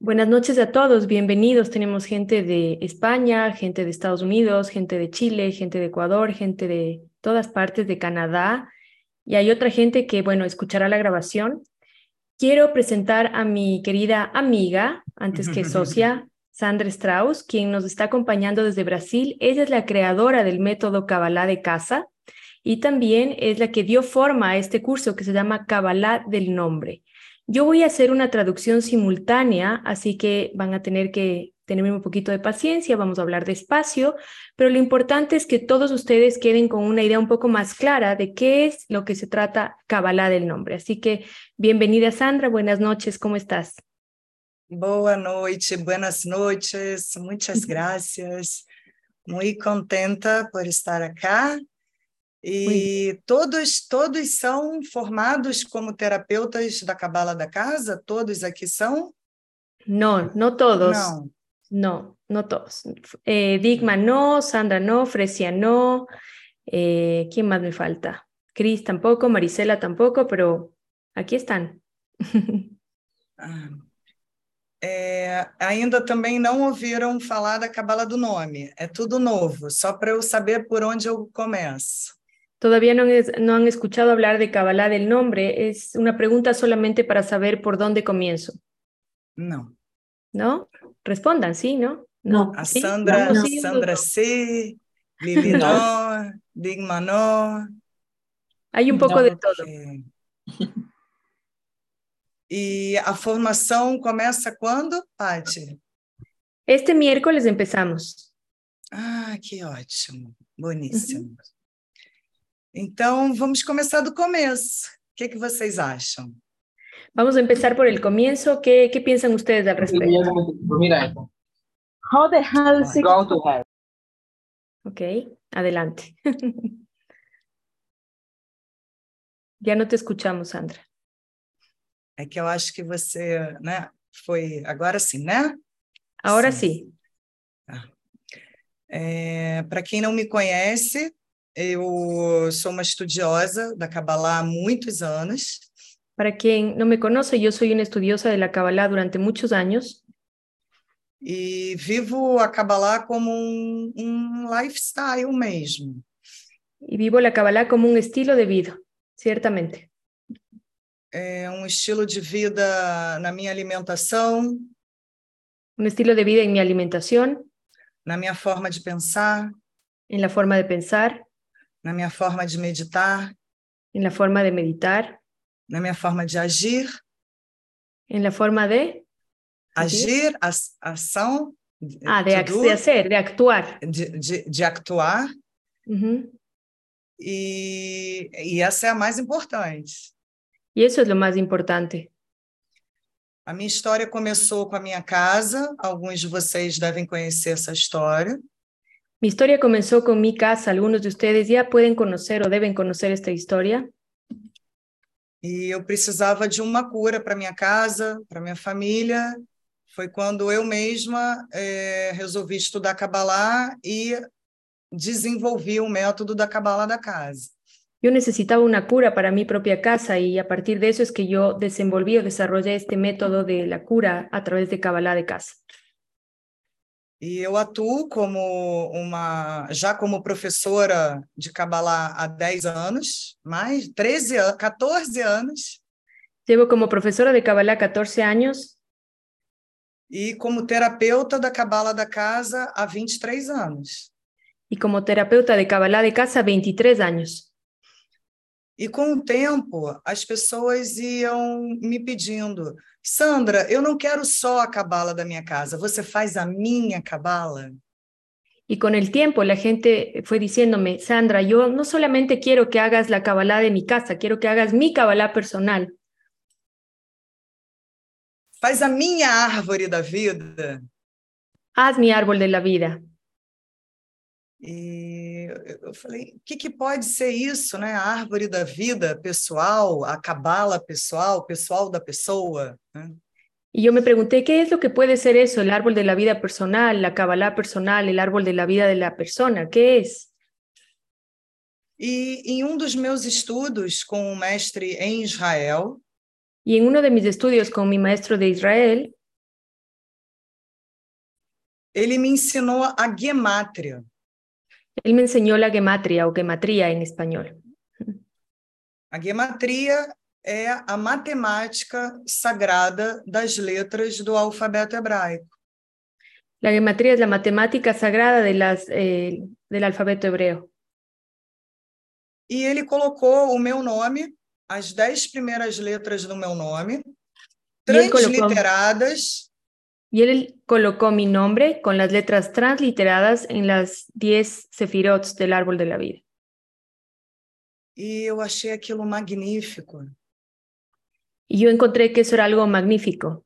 Buenas noches a todos, bienvenidos. Tenemos gente de España, gente de Estados Unidos, gente de Chile, gente de Ecuador, gente de todas partes de Canadá y hay otra gente que, bueno, escuchará la grabación. Quiero presentar a mi querida amiga, antes que socia, Sandra Strauss, quien nos está acompañando desde Brasil. Ella es la creadora del método Kabbalah de casa y también es la que dio forma a este curso que se llama Kabbalah del nombre. Yo voy a hacer una traducción simultánea, así que van a tener que tenerme un poquito de paciencia, vamos a hablar despacio, pero lo importante es que todos ustedes queden con una idea un poco más clara de qué es lo que se trata Kabbalah del nombre. Así que bienvenida Sandra, buenas noches, ¿cómo estás? Boa noite, buenas noches, muchas gracias. Muy contenta por estar acá E todos, todos são formados como terapeutas da Cabala da Casa? Todos aqui são? Não, não todos. Não. Não, não todos. Eh, Digma não, Sandra não, Frecia não. Eh, ¿Quién más me falta? Cris tampoco, Marisela tampoco, pero aquí están. ah. É, ainda também não ouviram falar da cabala do nome. É tudo novo, só para eu saber por onde eu começo. Todavía no, no, han escuchado hablar de Kabbalah del nombre. Es una pregunta solamente para saber por dónde comienzo. No. ¿No? Respondan, sí, ¿no? No. A Sandra, no. Sandra sí, Lili no, Digma no. Hay un poco de todo. E a formação começa quando, Paty? Este miércoles empezamos. Ah, que ótimo. Boníssimo. Então, vamos começar do começo. O que, que vocês acham? Vamos a empezar por el comienzo. ¿Qué, qué piensan ustedes al respecto? Mira How the hell is it going to hell? Ok, adelante. Já não te escuchamos, Sandra. É que eu acho que você, né, foi agora sim, né? Agora sim. sim. Ah. É, Para quem não me conhece, eu sou uma estudiosa da Kabbalah há muitos anos. Para quem não me conhece, eu sou uma estudiosa da Kabbalah durante muitos anos. E vivo a Kabbalah como um, um lifestyle mesmo. E vivo a Kabbalah como um estilo de vida, certamente. É um estilo de vida na minha alimentação. Um estilo de vida em minha alimentação. Na minha forma de pensar. Em la forma de pensar na minha forma de meditar, em la forma de meditar, na minha forma de agir, em la forma de agir, ação, ah, de, do, de hacer, de actuar, de, de, de actuar, uhum. e, e essa é a mais importante. E isso é o mais importante. A minha história começou com a minha casa, alguns de vocês devem conhecer essa história. Mi historia comenzó con mi casa. Algunos de ustedes ya pueden conocer o deben conocer esta historia. E eu precisava de uma cura para minha casa, para minha família. Foi quando eu mesma é, resolvi estudar Kabbalah e desenvolvi o método da Kabbalah da casa. Yo necesitaba una cura para mi propia casa y a partir de eso es que yo desenvolví o desarrollé este método de la cura a través de Kabbalah de casa. E eu atuo como uma, já como professora de Kabbalah há 10 anos, mais 13 anos, 14 anos. Llevo como professora de Kabbalah 14 anos. E como terapeuta da Kabbalah da casa há 23 anos. E como terapeuta de Kabbalah de casa há 23 anos. E com o tempo, as pessoas iam me pedindo: Sandra, eu não quero só a cabala da minha casa, você faz a minha cabala? Y con el tiempo la gente fue diciéndome, Sandra, yo no solamente quiero que hagas la cabalá de mi casa, quiero que hagas mi cabalá personal. Faz a minha árvore da vida. Haz mi árbol de la vida. E eu falei, o que, que pode ser isso, né? A árvore da vida pessoal, a cabala pessoal, pessoal da pessoa. Né? Y yo me pregunté, ¿qué es lo que puede ser? El árbol de la vida personal, la cabalá personal, árbol de la vida de la persona, ¿qué es? E em um dos meus estudos com um mestre em Israel, y en uno de mis estudios con mi maestro de Israel, ele me ensinou a gemátria. Él me enseñó la gematria o gematría en español. A gematria é a matemática sagrada das letras do alfabeto hebraico. La gematría es la matemática sagrada de las, eh, del alfabeto hebreo. E ele colocou o meu nome, as dez primeiras letras do meu nome, transliteradas Y él colocó mi nombre con las letras transliteradas en las 10 sefirots del árbol de la vida. e eu achei aquilo magnífico. Y yo encontré que eso era algo magnífico.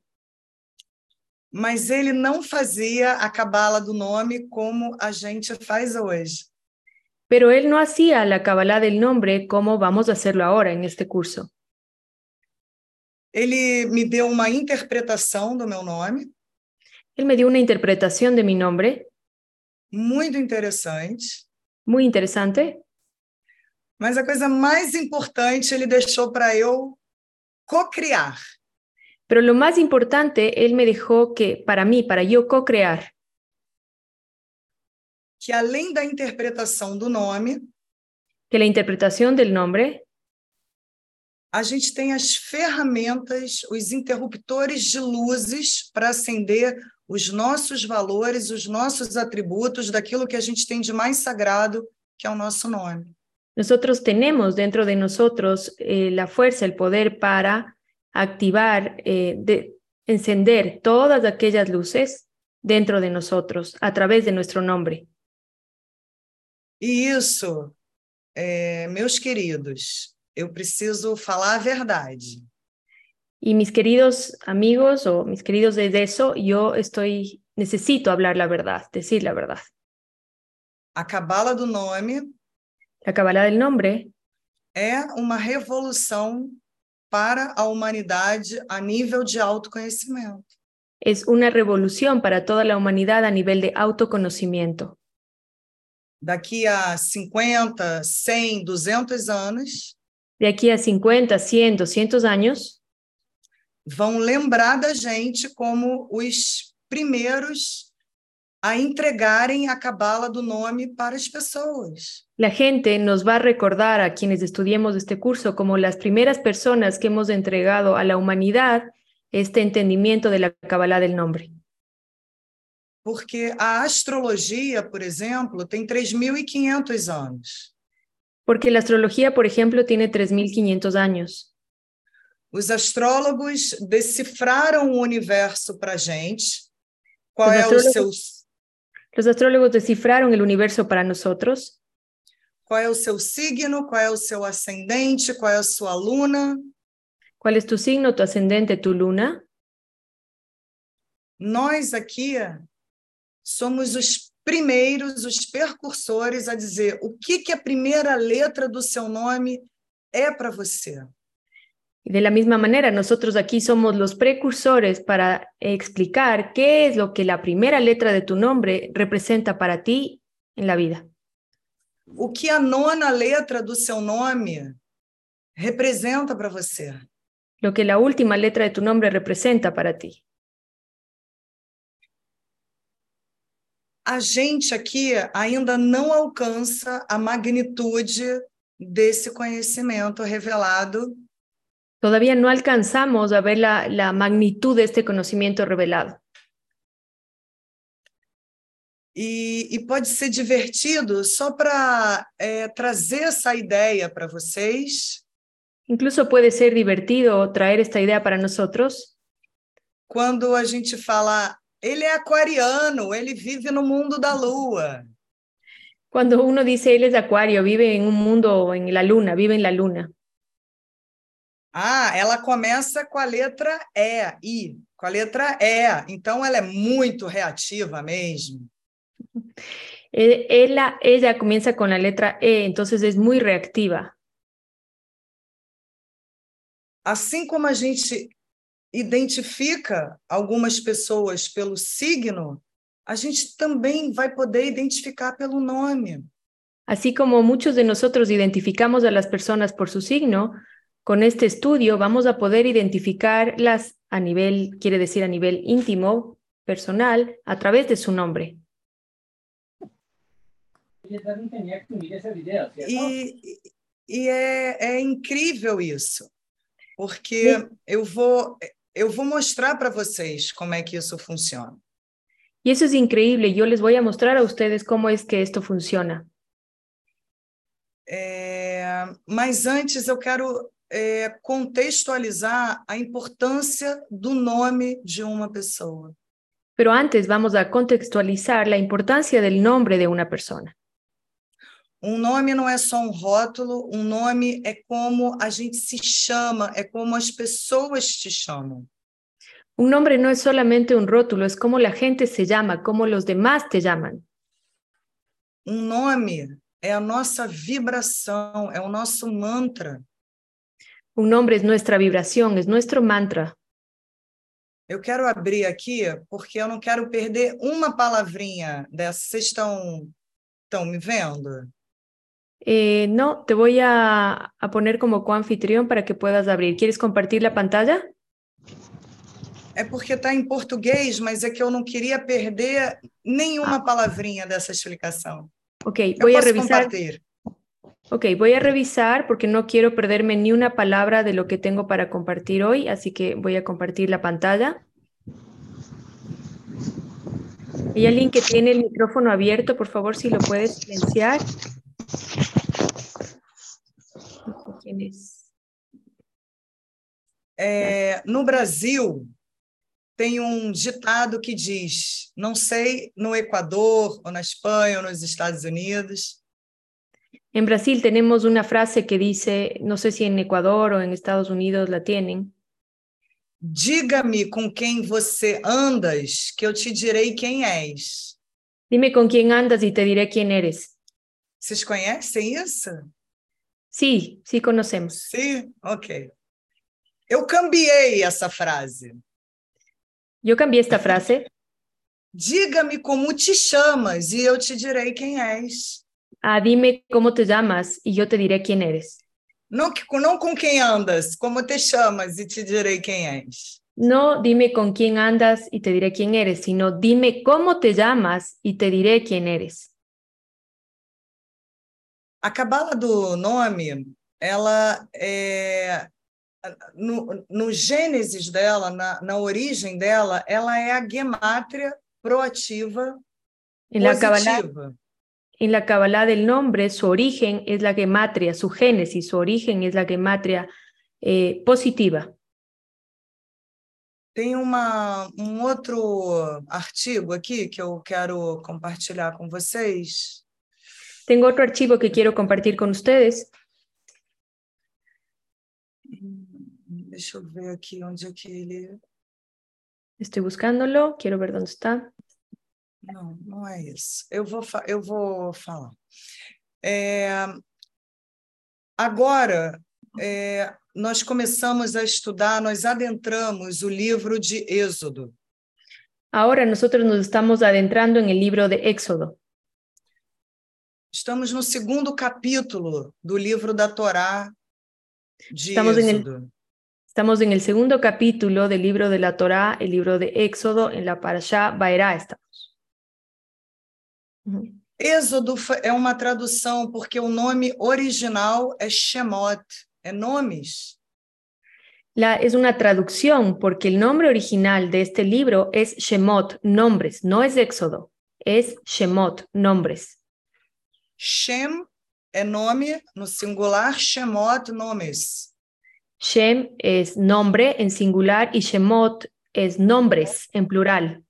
Mas ele não fazia a cabala do nome como a gente faz hoje. Pero él no hacía la cabalá del nombre como vamos a hacerlo ahora en este curso. Ele me deu uma interpretação do meu nome, Él me dio una interpretación de mi nombre. Muito interessante, muy interesante, mas a coisa mais importante ele deixou para eu co-criar. pero lo más importante, él me dejó que para mí, para yo co-crear, que além da interpretação do nome, que la interpretación del nombre, a gente tem as ferramentas, os interruptores de luzes para acender os nossos valores, os nossos atributos daquilo que a gente tem de mais sagrado, que é o nosso nome. nosotros tenemos dentro de nosotros eh, la fuerza, el poder para activar, eh, de, encender todas aquellas luces dentro de nosotros a través de nuestro nombre. E isso, é, meus queridos, eu preciso falar a verdade. Y mis queridos amigos o mis queridos de eso, yo estoy, necesito hablar la verdad, decir la verdad. A cabala do nome La cabalá del nombre é uma revolução para a humanidade a nível de autoconhecimento. es una revolución para toda la humanidad a nivel de autoconocimiento. Daqui a 50, 100, 200 anos, De aquí a 50, 100, 200 años, vão lembrar da gente como os primeiros a entregarem a cabala do nome para as pessoas. la gente nos va a recordar a quienes estudiemos este curso como las primeras personas que hemos entregado a la humanidad este entendimiento de la cabalá del nombre. Porque a astrologia, por exemplo, tem 3.500 anos. Porque la astrología, por ejemplo, tiene 3.500 años. Os astrólogos decifraram o universo para a gente. Qual Os é o seu, Los astrólogos descifraron el universo para nosotros, qual é o seu signo, qual é o seu ascendente, qual é a sua luna. cuál es tu signo, tu ascendente, tu luna. Nós aqui somos os primeiros, os percursores a dizer o que, que a primeira letra do seu nome é para você. De la misma manera, nosotros aquí somos los precursores para explicar qué es lo que la primera letra de tu nombre representa para ti en la vida. O que a nona letra do seu nome representa para você. Lo que la última letra de tu nombre representa para ti. A gente aqui ainda não alcança a magnitude desse conhecimento revelado Todavía no alcanzamos a ver la, la magnitud de este conocimiento revelado. E, e pode ser divertido só para trazer essa ideia para vocês, Incluso puede ser divertido traer esta idea para nosotros quando a gente fala, ele é aquariano, ele vive no mundo da lua. cuando uno dice él es de acuario, vive en un mundo en la luna, vive en la luna. Ah, ela começa com a letra E, I, com a letra E, então ela é muito reativa mesmo. Eh, Ella, ella comienza con la letra E, entonces es muy reactiva. Assim como a gente identifica algumas pessoas pelo signo, a gente também vai poder identificar pelo nome. Así como muchos de nosotros identificamos a las personas por su signo, con este estudio vamos a poder identificarlas a nivel, quiere decir a nivel íntimo, personal a través de su nombre. E, e é, é incrível isso, porque eu vou, eu vou mostrar para vocês como é que isso funciona. Y eso es increíble. Yo les voy a mostrar a ustedes cómo es que esto funciona. É, mas antes eu quero é, contextualizar a importância do nome de uma pessoa. Pero antes vamos a contextualizar la importancia del nombre de una persona. Um nome não é só um rótulo, um nome é como a gente se chama, é como as pessoas te chamam. Un nombre no es solamente un rótulo, es como la gente se llama, como los demás te llaman. Um nome é a nossa vibração, é o nosso mantra. Un nombre es nuestra vibración, es nuestro mantra. Eu quero abrir aqui porque eu não quero perder uma palavrinha dessa. Vocês estão, estão me vendo? Eh, no, te voy a, a poner como coanfitrión para que puedas abrir. ¿Quieres compartir la pantalla? É porque está em português, mas é que eu não queria perder nenhuma palavrinha dessa explicação. Ok, Eu posso revisar. compartilhar. Ok, voy a revisar porque no quiero perderme ni una palabra de lo que tengo para compartir hoy, así que voy a compartir la pantalla. Hay alguien que tiene el micrófono abierto, por favor, si lo puedes silenciar. Quién es. No Brasil, tem um ditado que diz: não sei no Equador, ou na Espanha, ou nos Estados Unidos, En Brasil tenemos una frase que dice, no sé si en Ecuador o en Estados Unidos la tienen, diga-me com quem você andas, que eu te direi quem és. dime con quién andas y te diré quién eres. Vocês conhecem isso? Sí, sí conocemos. Sim? Ok. Eu cambiei essa frase. Yo cambié esta frase Diga-me como te chamas e eu te direi quem és. A dime cómo te llamas y yo te diré quién eres. Não, não com quem andas, como te chamas e te direi quem és. No dime con quién andas y te diré quién eres, sino dime cómo te llamas y te diré quién eres. A cabala do nome, ela é. No, no Gênesis dela, na, na origem dela, ela é a gemátria proativa En la positiva. En la Kabbalah del nombre, su origen es la gematria, su génesis, su origen es la gematria eh, positiva. Tem uma, um outro artigo aqui que eu quero compartilhar com vocês. Tengo otro archivo que quiero compartir con ustedes. Deixa eu ver aqui onde é que ele. Estoy buscándolo, quiero ver dónde está. Não, não é isso. Eu vou, eu vou falar. É, agora, é, nós começamos a estudar, nós adentramos o livro de Êxodo. Ahora nosotros nos estamos adentrando en el libro de Éxodo. Estamos no segundo capítulo do livro da Torá de Estamos en el- Êxodo. Estamos en el segundo capítulo del libro de la Torá, el libro de Éxodo, en la Parashá Baerá estamos. Ujú. Êxodo é uma tradução porque o nome original é Shemot, é nomes. La, es una traducción porque el nombre original de este libro es Shemot, nombres, no es Éxodo, es Shemot, nombres. Shem é nome no singular, Shemot, nomes. Shem es nombre en singular y Shemot es nombres en plural.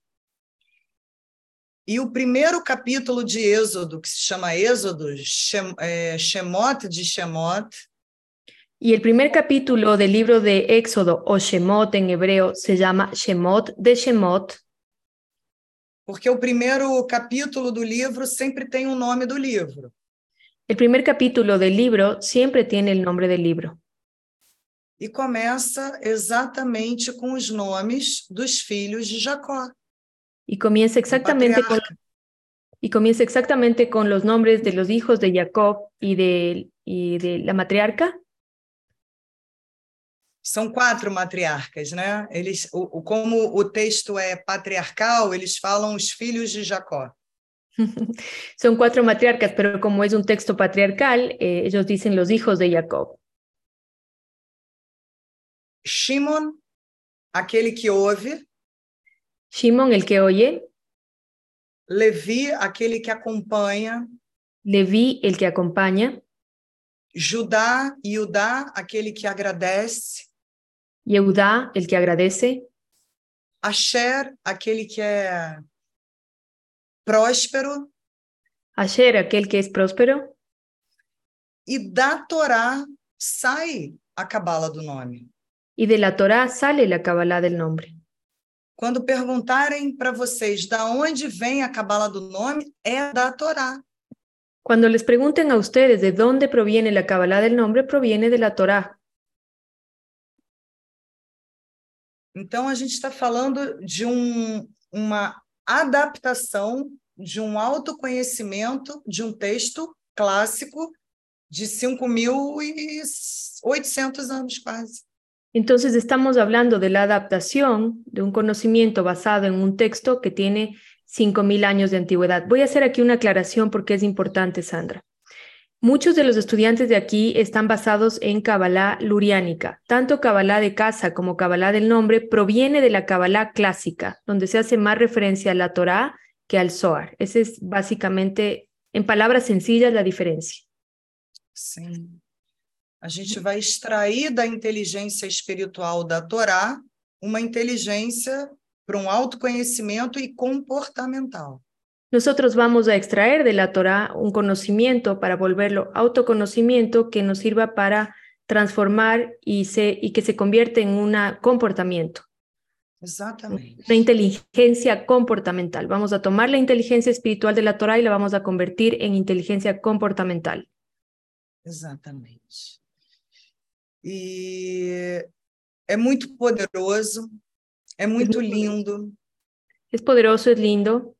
E o primeiro capítulo de Êxodo, que se chama Êxodo, Shem, é, Shemot de Shemot, Y el primer capítulo del libro de Éxodo o Shemot en hebreo se llama Shemot de Shemot porque o primeiro capítulo do livro sempre tem o nome do livro. El primer capítulo del libro siempre tiene el nombre del libro E começa exatamente com os nomes dos filhos de Jacó. Y comienza exactamente con, y comienza exactamente con los nombres de los hijos de Jacob y de, y de la matriarca. São quatro matriarcas, né? Eles, o, o, como o texto é patriarcal, eles falam os filhos de Jacó. Son cuatro matriarcas, pero como es un texto patriarcal, eh, ellos dicen los hijos de Jacob. Shimon, aquele que ouve. Shimon, el que oye. Levi, aquele que acompanha. Levi, el que acompaña. Judá, Judá, aquele que agradece. Yehudá, el que agradece. Asher, aquele que é próspero. Asher, aquele que é próspero. E da Torá sai a cabala do nome. E de la Torá sale la cabala del nombre. Quando perguntarem para vocês da onde vem a cabala do nome, é da Torá. Cuando les pregunten a ustedes de dónde proviene la cabala del nombre, proviene de la Torá. Então a gente está falando de um, uma adaptação de um autoconhecimento de um texto clássico de 5.800 anos quase. Entonces estamos hablando de la adaptación de un conocimiento basado en un texto que tiene 5.000 años de antigüedad. Voy a hacer aquí una aclaración porque es importante, Sandra. Muchos de los estudiantes de aquí están basados en Kabbalah luriánica. Tanto Kabbalah de casa como Kabbalah del nombre proviene de la Kabbalah clásica, donde se hace más referencia a la Torá que al Zohar. Esa es básicamente, en palabras sencillas, la diferencia. Sim. A gente vai extrair da inteligência espiritual da Torá uma inteligência para um autoconhecimento e comportamental. Nosotros vamos a extraer de la Torah un conocimiento para volverlo autoconocimiento que nos sirva para transformar y, se, y que se convierte en un comportamiento. Exactamente. Una inteligencia comportamental. Vamos a tomar la inteligencia espiritual de la Torah y la vamos a convertir en inteligencia comportamental. Exatamente. E é muito poderoso, é muito lindo. É poderoso, é lindo.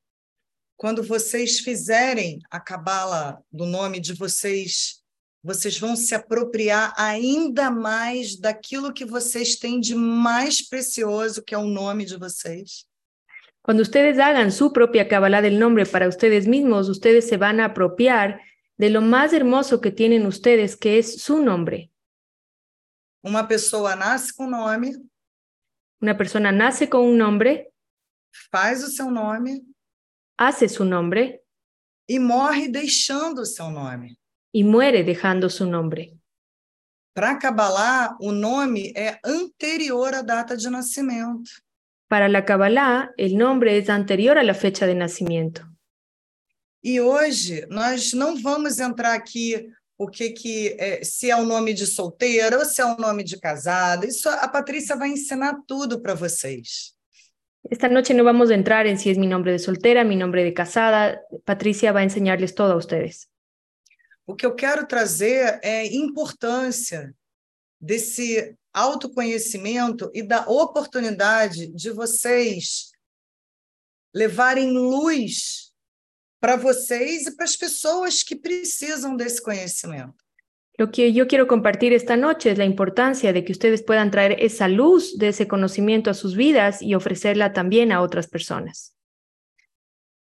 Quando vocês fizerem a cabala do nome de vocês, vocês vão se apropriar ainda mais daquilo que vocês têm de mais precioso, que é o nome de vocês. Quando ustedes hagan su propia Kabbalah del nombre para ustedes mismos, ustedes se van a apropiar de lo más hermoso que tienen ustedes, que es su nombre. Uma pessoa nasce com nome. Una persona nace con un nombre. Faz o seu nome. hace su nombre e morre deixando o seu nome. y muere dejando su nombre. Para Kabbalah, o nome é anterior à data de nascimento. Para la Kabbalah, el nombre es anterior a la fecha de nacimiento. E hoje nós não vamos entrar aqui o que que é, se é o nome de solteira ou se é o nome de casada. Isso a Patrícia vai ensinar tudo para vocês. Esta noche no vamos entrar en si es mi nombre de soltera, mi nombre de casada. Patricia va a enseñarles todo a ustedes. O que eu quero trazer é importância desse autoconhecimento e da oportunidade de vocês levarem luz para vocês e para as pessoas que precisam desse conhecimento. Lo que yo quiero compartir esta noche es la importancia de que ustedes puedan traer esa luz de ese conocimiento a sus vidas y ofrecerla también a otras personas.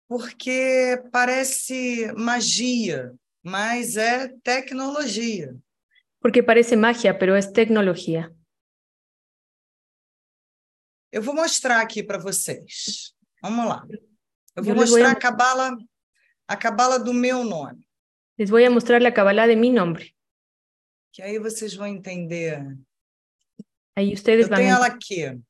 Porque parece magia, mas é tecnologia. Porque parece magia, pero es tecnología. Eu vou mostrar aqui para vocês. Vamos lá. Eu vou mostrar a cabala, a cabala do meu nome. Les voy a mostrar la cabala de mi nombre. que aí vocês vão entender. Aí ustedes eu tenho ela aqui.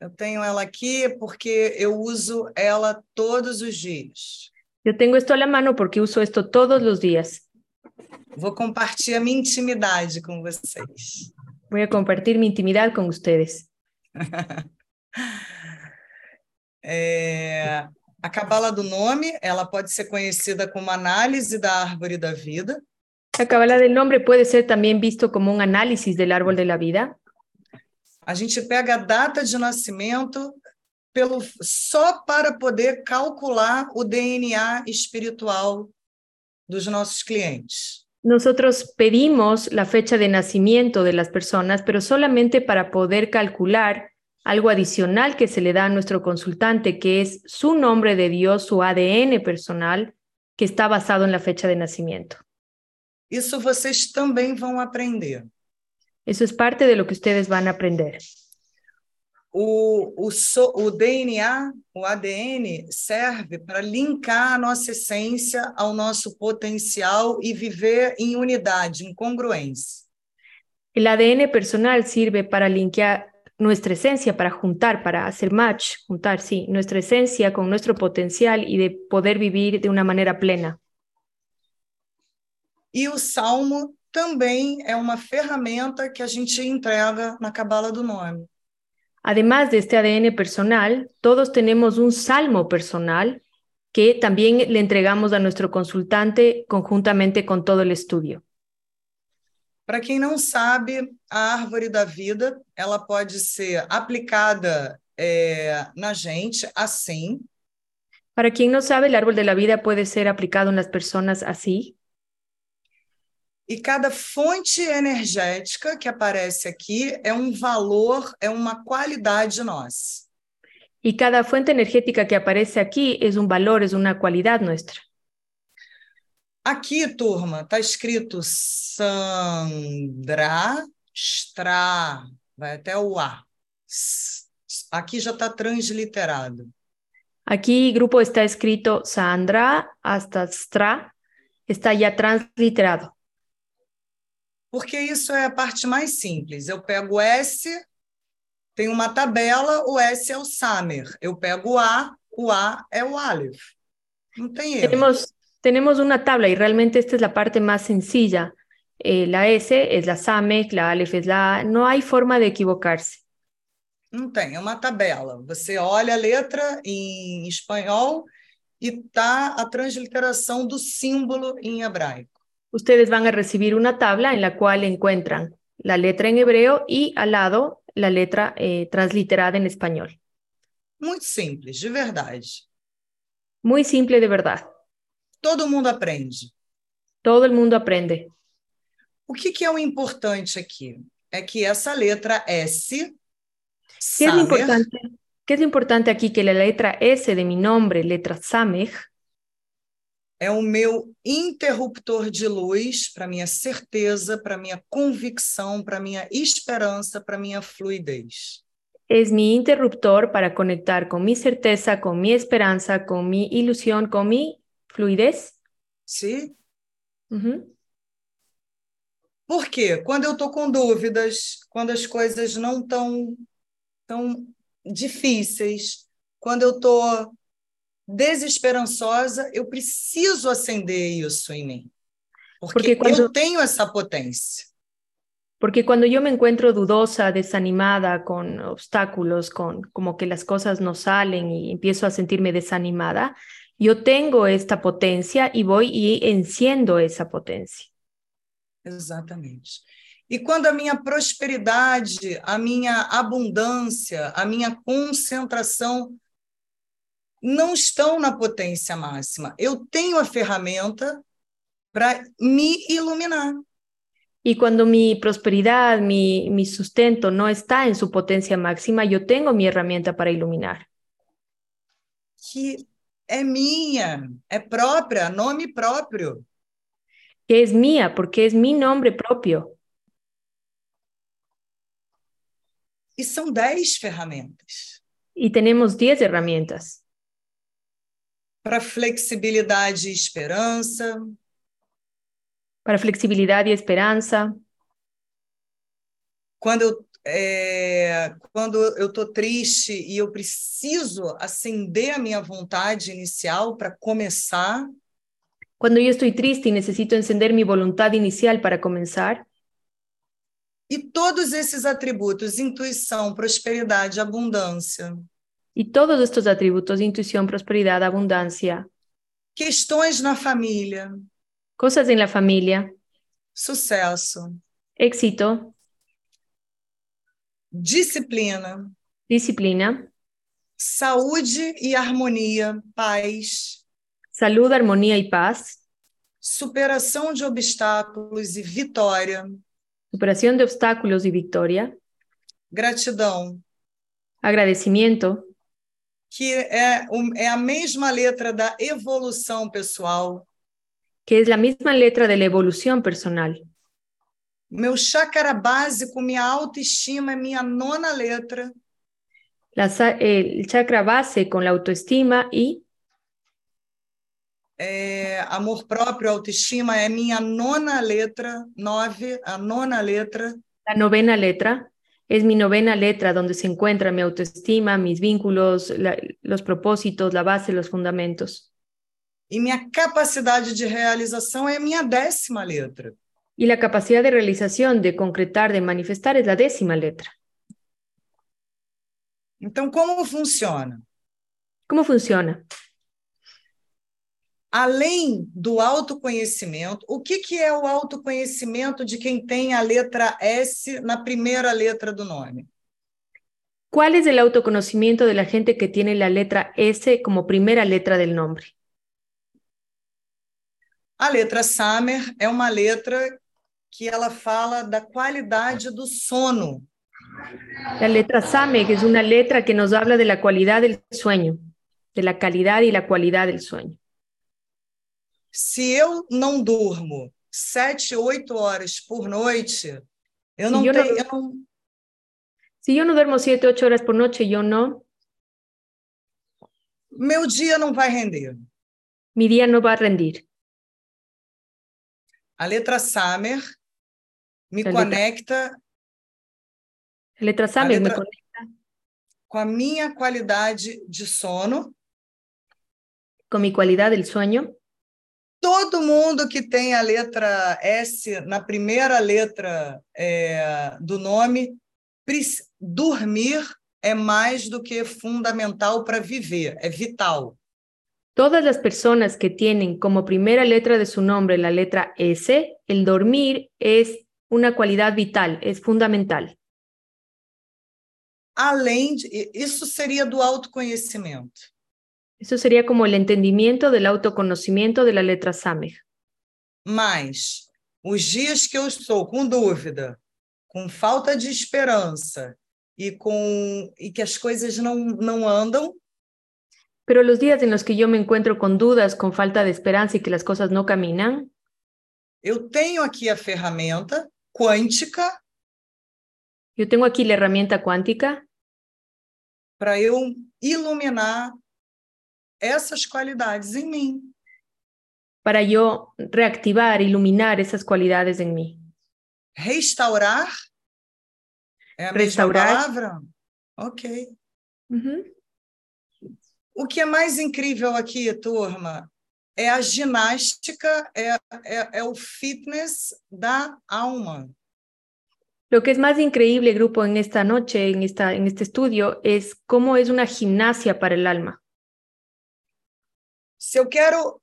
Eu tenho ela aqui porque eu uso ela todos os dias. Eu tenho esto à mão porque uso esto todos os dias. Vou compartilhar minha intimidade com vocês. Vou compartilhar minha intimidade com vocês. é, a cabala do nome, ela pode ser conhecida como análise da árvore da vida. La cabala del nombre puede ser también visto como un análisis del árbol de la vida. A gente pega a data de nascimento pelo só para poder calcular o DNA espiritual dos nossos clientes. Nosotros pedimos la fecha de nacimiento de las personas, pero solamente para poder calcular algo adicional que se le da a nuestro consultante, que es su nombre de Dios, su ADN personal, que está basado en la fecha de nacimiento. Isso vocês também vão aprender. Eso es parte de lo que ustedes van a aprender. O, o, so, o DNA, o ADN, serve para linkar a nossa essência ao nosso potencial e viver em unidade, em congruência. El ADN personal sirve para linkear nuestra esencia, para juntar, para hacer match, juntar, sí, nuestra esencia con nuestro potencial y de poder vivir de una manera plena. E o salmo também é uma ferramenta que a gente entrega na cabala do nome. Además de este ADN personal, todos tenemos un salmo personal que también le entregamos a nuestro consultante conjuntamente con todo el estudio. Para quem não sabe, a árvore da vida ela pode ser aplicada é, na gente assim. Para quien no sabe, árbol de la vida puede ser aplicado en las personas así. E cada fonte energética que aparece aqui é um valor, é uma qualidade nossa. Y cada fuente energética que aparece aquí es un valor, es una cualidad nuestra. Aqui, turma, está escrito Sandra Stra, vai até o A. Aqui já está transliterado. Aquí grupo está escrito Sandra hasta Stra, está ya transliterado. Porque isso é a parte mais simples. Eu pego o S, tem uma tabela, o S é o Samer. Eu pego o A, o A é o Aleph. Não tem erro. Tenemos, tenemos una tabla y realmente esta es la parte más sencilla. Eh, la S es la SAMEC, la Aleph es la A. No hay forma de equivocarse. Não tem, é uma tabela. Você olha a letra em espanhol e tá a transliteração do símbolo em hebraico. Ustedes van a recibir una tabla en la cual encuentran la letra en hebreo y al lado la letra eh, transliterada en español. Muito simples, de verdade. Muy simple de verdad. Todo mundo aprende. Todo mundo aprende. O que, que é o importante aqui? É que essa letra S, ¿Qué es, lo Samer, importante? ¿Qué es lo importante aquí? Que la letra S de mi nombre, letra Samech, é o meu interruptor de luz para minha certeza, para minha convicção, para minha esperança, para minha fluidez. es mi interruptor para conectar con mi certeza, con mi esperanza, con mi ilusión, con mi fluidez. Sim? Ujú. Por quê? Quando eu estou com dúvidas, quando as coisas não estão tão difíceis, quando eu estou desesperançosa, eu preciso acender isso em mim. Porque, Porque quando- eu tenho essa potência. Porque cuando yo me encuentro dudosa, desanimada, con obstáculos, con como que las cosas no salen y empiezo a sentirme desanimada, yo tengo esta potencia y voy y enciendo esa potencia. Exatamente. E quando a minha prosperidade, a minha abundância, a minha concentração não estão na potência máxima, eu tenho a ferramenta para me iluminar. Y cuando mi prosperidad, mi, mi sustento no está en su potencia máxima, yo tengo mi herramienta para iluminar, que é minha, é própria, nome próprio. que es mía, porque es mi nombre propio. E são dez ferramentas Y tenemos 10 herramientas para flexibilidade e esperança, para flexibilidad y esperanza, quando eu é, quando eu estou triste e eu preciso acender a minha vontade inicial para começar, cuando yo estoy triste y necesito encender mi voluntad inicial para comenzar. e todos esses atributos, intuição, prosperidade, abundância, Y todos estos atributos, intuición, prosperidad, abundancia, questões na família, cosas en la familia, sucesso, éxito, disciplina, disciplina, saúde e harmonia, paz, salud, armonía y paz, superação de obstáculos e vitória, superación de obstáculos y victoria, gratidão, agradecimiento, que é, é a mesma letra da evolução pessoal. Que es la misma letra de la evolución personal. Meu chácara básico, minha autoestima é minha nona letra. La el chakra base con la autoestima y É, amor próprio, autoestima é minha nona letra, nove, a nona letra. la novena letra es mi novena letra donde se encuentra mi autoestima, mis vínculos, la- los propósitos, la base, los fundamentos. E minha capacidade de realização é a minha décima letra. Y la capacidad de realización, de concretar, de manifestar es la décima letra. Então, como funciona? ¿Cómo funciona? Além do autoconhecimento, o que, que é o autoconhecimento de quem tem a letra S na primeira letra do nome? ¿Cuál es el autoconocimiento de la gente que tiene la letra S como primera letra del nombre? A letra Samer é uma letra que ela fala da qualidade do sono. La letra que es una letra que nos habla de la cualidad del sueño, de la calidad y la cualidad del sueño. Se eu não durmo sete, oito horas por noite, eu Se não eu não- tenho. eu não- duermo siete, ocho horas por noche, yo no, meu dia não vai render. mi día no va a rendir. A letra Samer me A letra- conecta La letra SAME me letra- conecta com a minha qualidade de sono. con mi cualidad del sueño. Todo mundo que tem a letra S na primeira letra é, do nome, dormir é mais do que fundamental para viver, é vital. Todas las personas que tienen como primera letra de su nombre la letra S, el dormir es una cualidad vital, es fundamental. Além de, isso seria do autoconhecimento. Eso sería como el entendimiento del autoconocimiento de la letra SAME. Mas os dias que eu estou com dúvida, com falta de esperança e com e que as coisas não, não andam, Pero los días en los que yo me encuentro con dudas, con falta de esperanza y que las cosas no caminan, eu tenho aqui a ferramenta quântica yo tengo aquí la herramienta cuántica para eu iluminar essas qualidades em mim. para yo reactivar, iluminar esas cualidades en mí. Restaurar é a Restaurar. mesma palavra? Ok. O que é mais incrível aqui, turma, é a ginástica, é, é, é o fitness da alma. Lo que es más increíble, grupo, en esta noche, en, esta, en este estudio, es cómo es una gimnasia para el alma. Se eu quero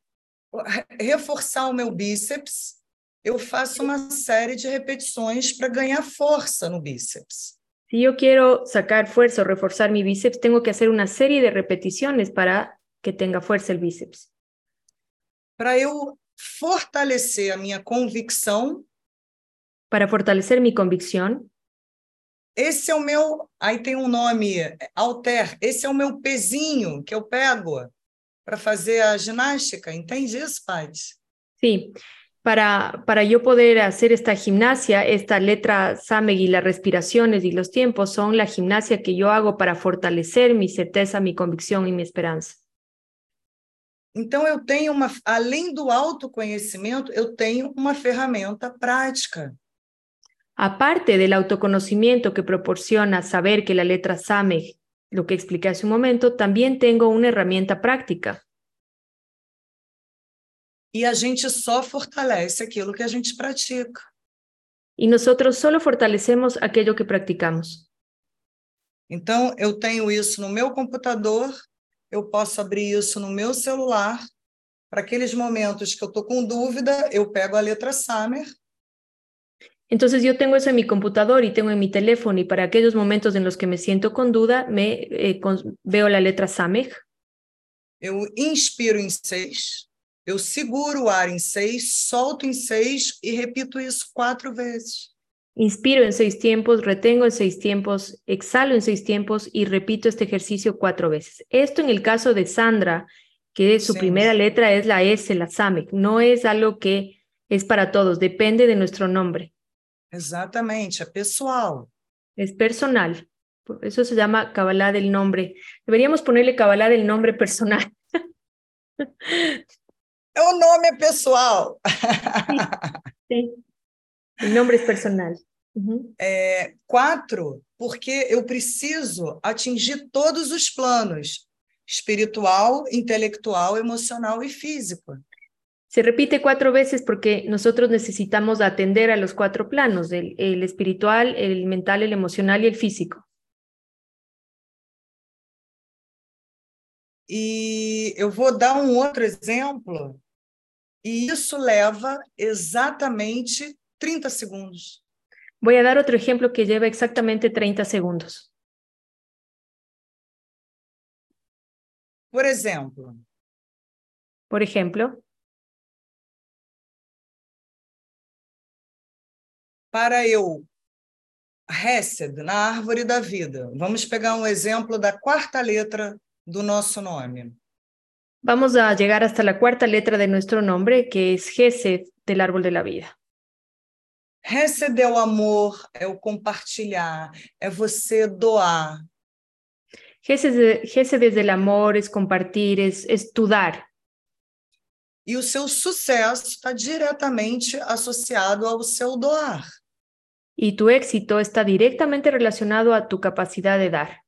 re- reforçar o meu bíceps, eu faço uma série de repetições para ganhar força no bíceps. Si yo quiero sacar fuerza o reforzar mi bíceps, tengo que hacer una serie de repeticiones para que tenga fuerza el bíceps. Para eu fortalecer a minha convicção, Para fortalecer mi convicción, esse é o meu. Aí tem um nome, alter. Esse é o meu pezinho que eu pego para fazer a ginástica. Entende isso, Paty? sí, para, para yo poder hacer esta gimnasia, esta letra SAMEG y las respiraciones y los tiempos son la gimnasia que yo hago para fortalecer mi certeza, mi convicción y mi esperanza. Então, eu tenho uma. Além do autoconhecimento, eu tenho uma ferramenta prática. Aparte del autoconocimiento que proporciona saber que la letra SAMEG, lo que expliqué hace un momento, también tengo una herramienta práctica. E a gente só fortalece aquilo que a gente pratica. Y nosotros solo fortalecemos aquello que practicamos. Então, eu tenho isso no meu computador, eu posso abrir isso no meu celular. Para aqueles momentos que eu estou com dúvida, eu pego a letra Summer Entonces yo tengo eso en mi computador y tengo en mi teléfono y para aquellos momentos en los que me siento con duda, me eh, con- veo la letra SAMEG, eu inspiro em seis, Eu seguro o ar em seis, solto em seis e repito isso quatro vezes. Inspiro en seis tiempos, retengo en seis tiempos, exhalo en seis tiempos y repito este ejercicio cuatro veces. Esto en el caso de Sandra, que su Sí. primera letra es la S, la SAMEC. No es algo que es para todos, depende de nuestro nombre. Exatamente, é pessoal. Es personal. Eso se llama Kabbalah del nombre. Deberíamos ponerle Kabbalah del nombre personal. O nome é pessoal. Sí. El nombre es personal. Ujú. É, quatro, porque eu preciso atingir todos os planos: espiritual, intelectual, emocional e físico. Se repite cuatro veces porque nosotros necesitamos atender a los cuatro planos, el, el espiritual, el mental, el emocional y el físico. E eu vou dar um outro exemplo, e isso leva exatamente 30 segundos. Voy a dar otro ejemplo que lleva exactamente 30 segundos. Por exemplo, Por ejemplo, para eu, Hesed, na árvore da vida, vamos pegar um exemplo da quarta letra do nosso nome. Vamos a llegar hasta la cuarta letra de nuestro nombre, que es Gesed del árbol de la vida. Hesed é o amor, é o compartilhar, é você doar, Gesed, Gesed es del amor, es compartir, es, es tu dar. E o seu sucesso está diretamente associado ao seu doar. Y tu éxito está directamente relacionado a tu capacidad de dar.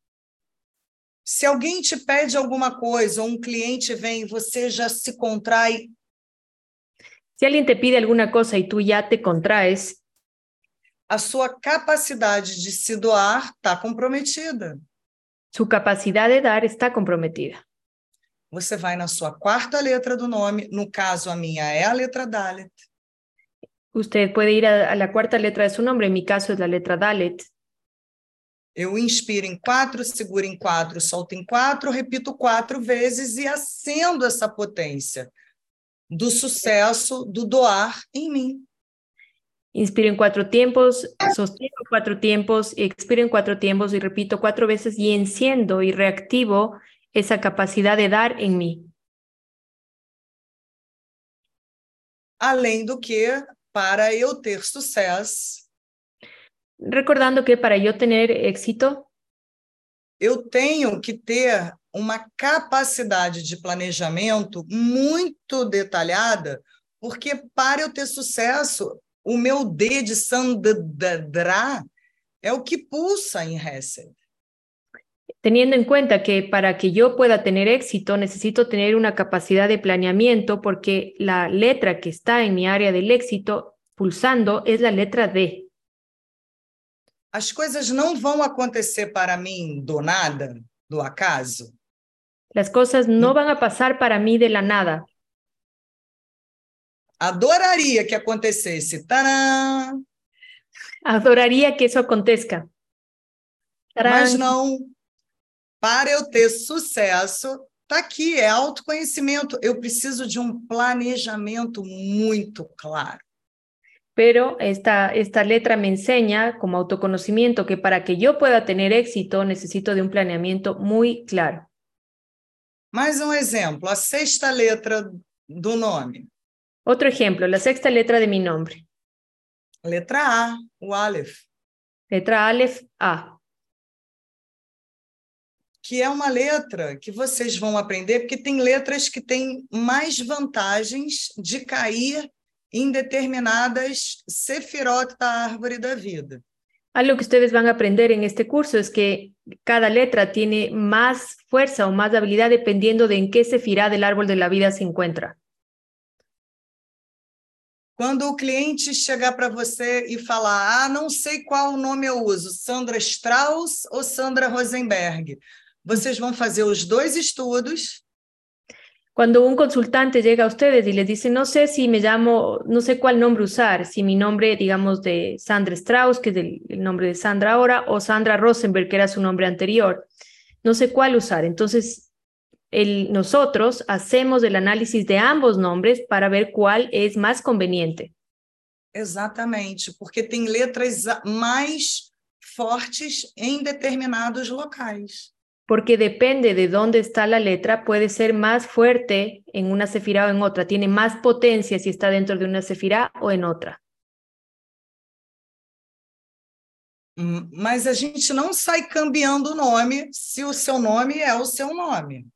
Se alguém te pede alguma coisa, ou um cliente vem e você já se contrai, Si alguien te pide alguna cosa y tú ya te contraes, a sua capacidade de se doar está comprometida. su capacidad de dar está comprometida. Você vai na sua quarta letra do nome, no caso a minha é a letra Dalet. Usted puede ir a, a la cuarta letra de su nombre, en mi caso es la letra Dalet. Eu inspiro em quatro, seguro em quatro, solto em quatro, repito quatro vezes e acendo essa potência do sucesso, do doar em mim. Inspiro en cuatro tiempos, sostengo cuatro tiempos, expiro en cuatro tiempos y repito cuatro veces y enciendo y reactivo esa capacidad de dar en mí. Além do que, para eu ter sucesso, Recordando que para yo tener éxito, eu tenho que ter uma capacidade de planejamento muito detalhada, porque para eu ter sucesso, o meu D de Sandra é o que pulsa em Hesed. teniendo en cuenta que para que yo pueda tener éxito necesito tener una capacidad de planeamiento porque la letra que está en mi área del éxito pulsando es la letra D. As coisas não vão acontecer para mim do nada, do acaso. Las cosas no van a pasar para mí de la nada. Adoraria que acontecesse. Tadã! Adoraría que eso acontezca. Mas ¡Tarán! não. Para eu ter sucesso, tá aqui, é autoconhecimento. Eu preciso de um planejamento muito claro. Pero esta, esta letra me enseña como autoconocimiento que para que yo pueda tener éxito necesito de un planeamiento muy claro. Mais um exemplo, a sexta letra do nome. Otro ejemplo, la sexta letra de mi nombre. Letra A, o Aleph, Letra Aleph A. que é uma letra que vocês vão aprender, porque tem letras que têm mais vantagens de cair em determinadas sefirot da árvore da vida. Algo que van a aprender en este curso es que cada letra tiene más fuerza o más habilidad dependiendo de en qué sefirá del árbol de la vida se encuentra. Quando o cliente chegar para você e falar, ah, não sei qual nome eu uso, Sandra Strauss ou Sandra Rosenberg, vocês vão fazer os dois estudos Cuando un consultante llega a ustedes y les dice, no sé si me llamo, no sé cuál nombre usar, si mi nombre, digamos, de Sandra Strauss, que es el, nombre de Sandra ahora, o Sandra Rosenberg, que era su nombre anterior, no sé cuál usar. Entonces, nosotros hacemos el análisis de ambos nombres para ver cuál es más conveniente. Exatamente, porque tem letras mais fortes em determinados locais. Porque depende de dónde está la letra, puede ser más fuerte en una sefirá o en otra. Tiene más potencia si está dentro de una sefirá o en otra. Mas a gente não sai cambiando o nome se o seu nome é o seu nome.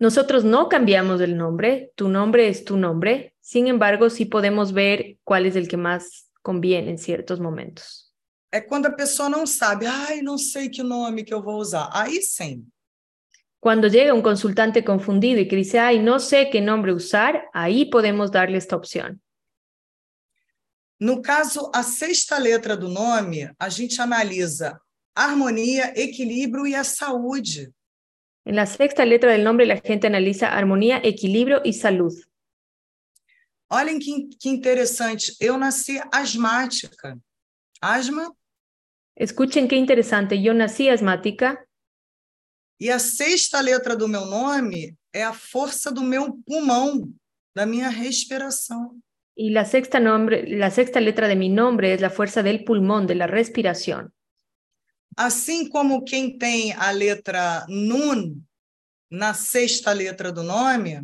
Nosotros no cambiamos el nombre, tu nombre es tu nombre, sin embargo, sí podemos ver cuál es el que más conviene en ciertos momentos. É quando a pessoa não sabe, ai, não sei que nome que eu vou usar. Aí sim. Cuando llega un consultante confundido y que dice, ay, no sé qué nombre usar, ahí podemos darle esta opción. No caso, a sexta letra do nome, a gente analisa harmonia, equilíbrio e a saúde. En la sexta letra del nombre, la gente analiza armonía, equilibrio y salud. Olhem que, que interessante, eu nasci asmática. Asma, Escuchen qué interesante, yo nací asmática e a sexta letra do meu nome é a força do meu pulmão, da minha respiração. y la sexta, nombre, la sexta letra de mi nombre es la fuerza del pulmón, de la respiración. Assim como quem tem a letra Nun na sexta letra do nome,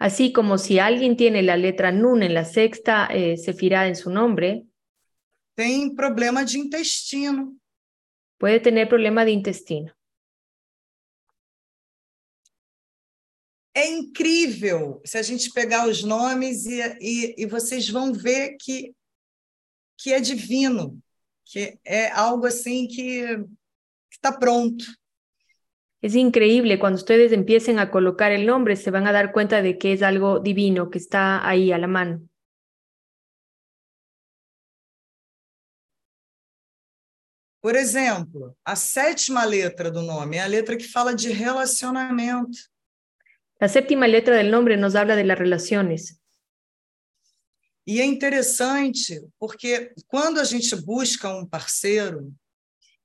Así como si alguien tiene la letra Nun en la sexta eh, sefirá en su nombre, tem problema de intestino. puede tener problema de intestino. É incrível se a gente pegar os nomes e, e, e vocês vão ver que, que é divino, que é algo assim que está pronto. Es increíble cuando ustedes empiecen a colocar el nombre, se van a dar cuenta de que es algo divino, que está ahí a la mano. Por exemplo, a sétima letra do nome é a letra que fala de relacionamento. La séptima letra del nombre nos habla de las relaciones. E é interessante porque quando a gente busca um parceiro,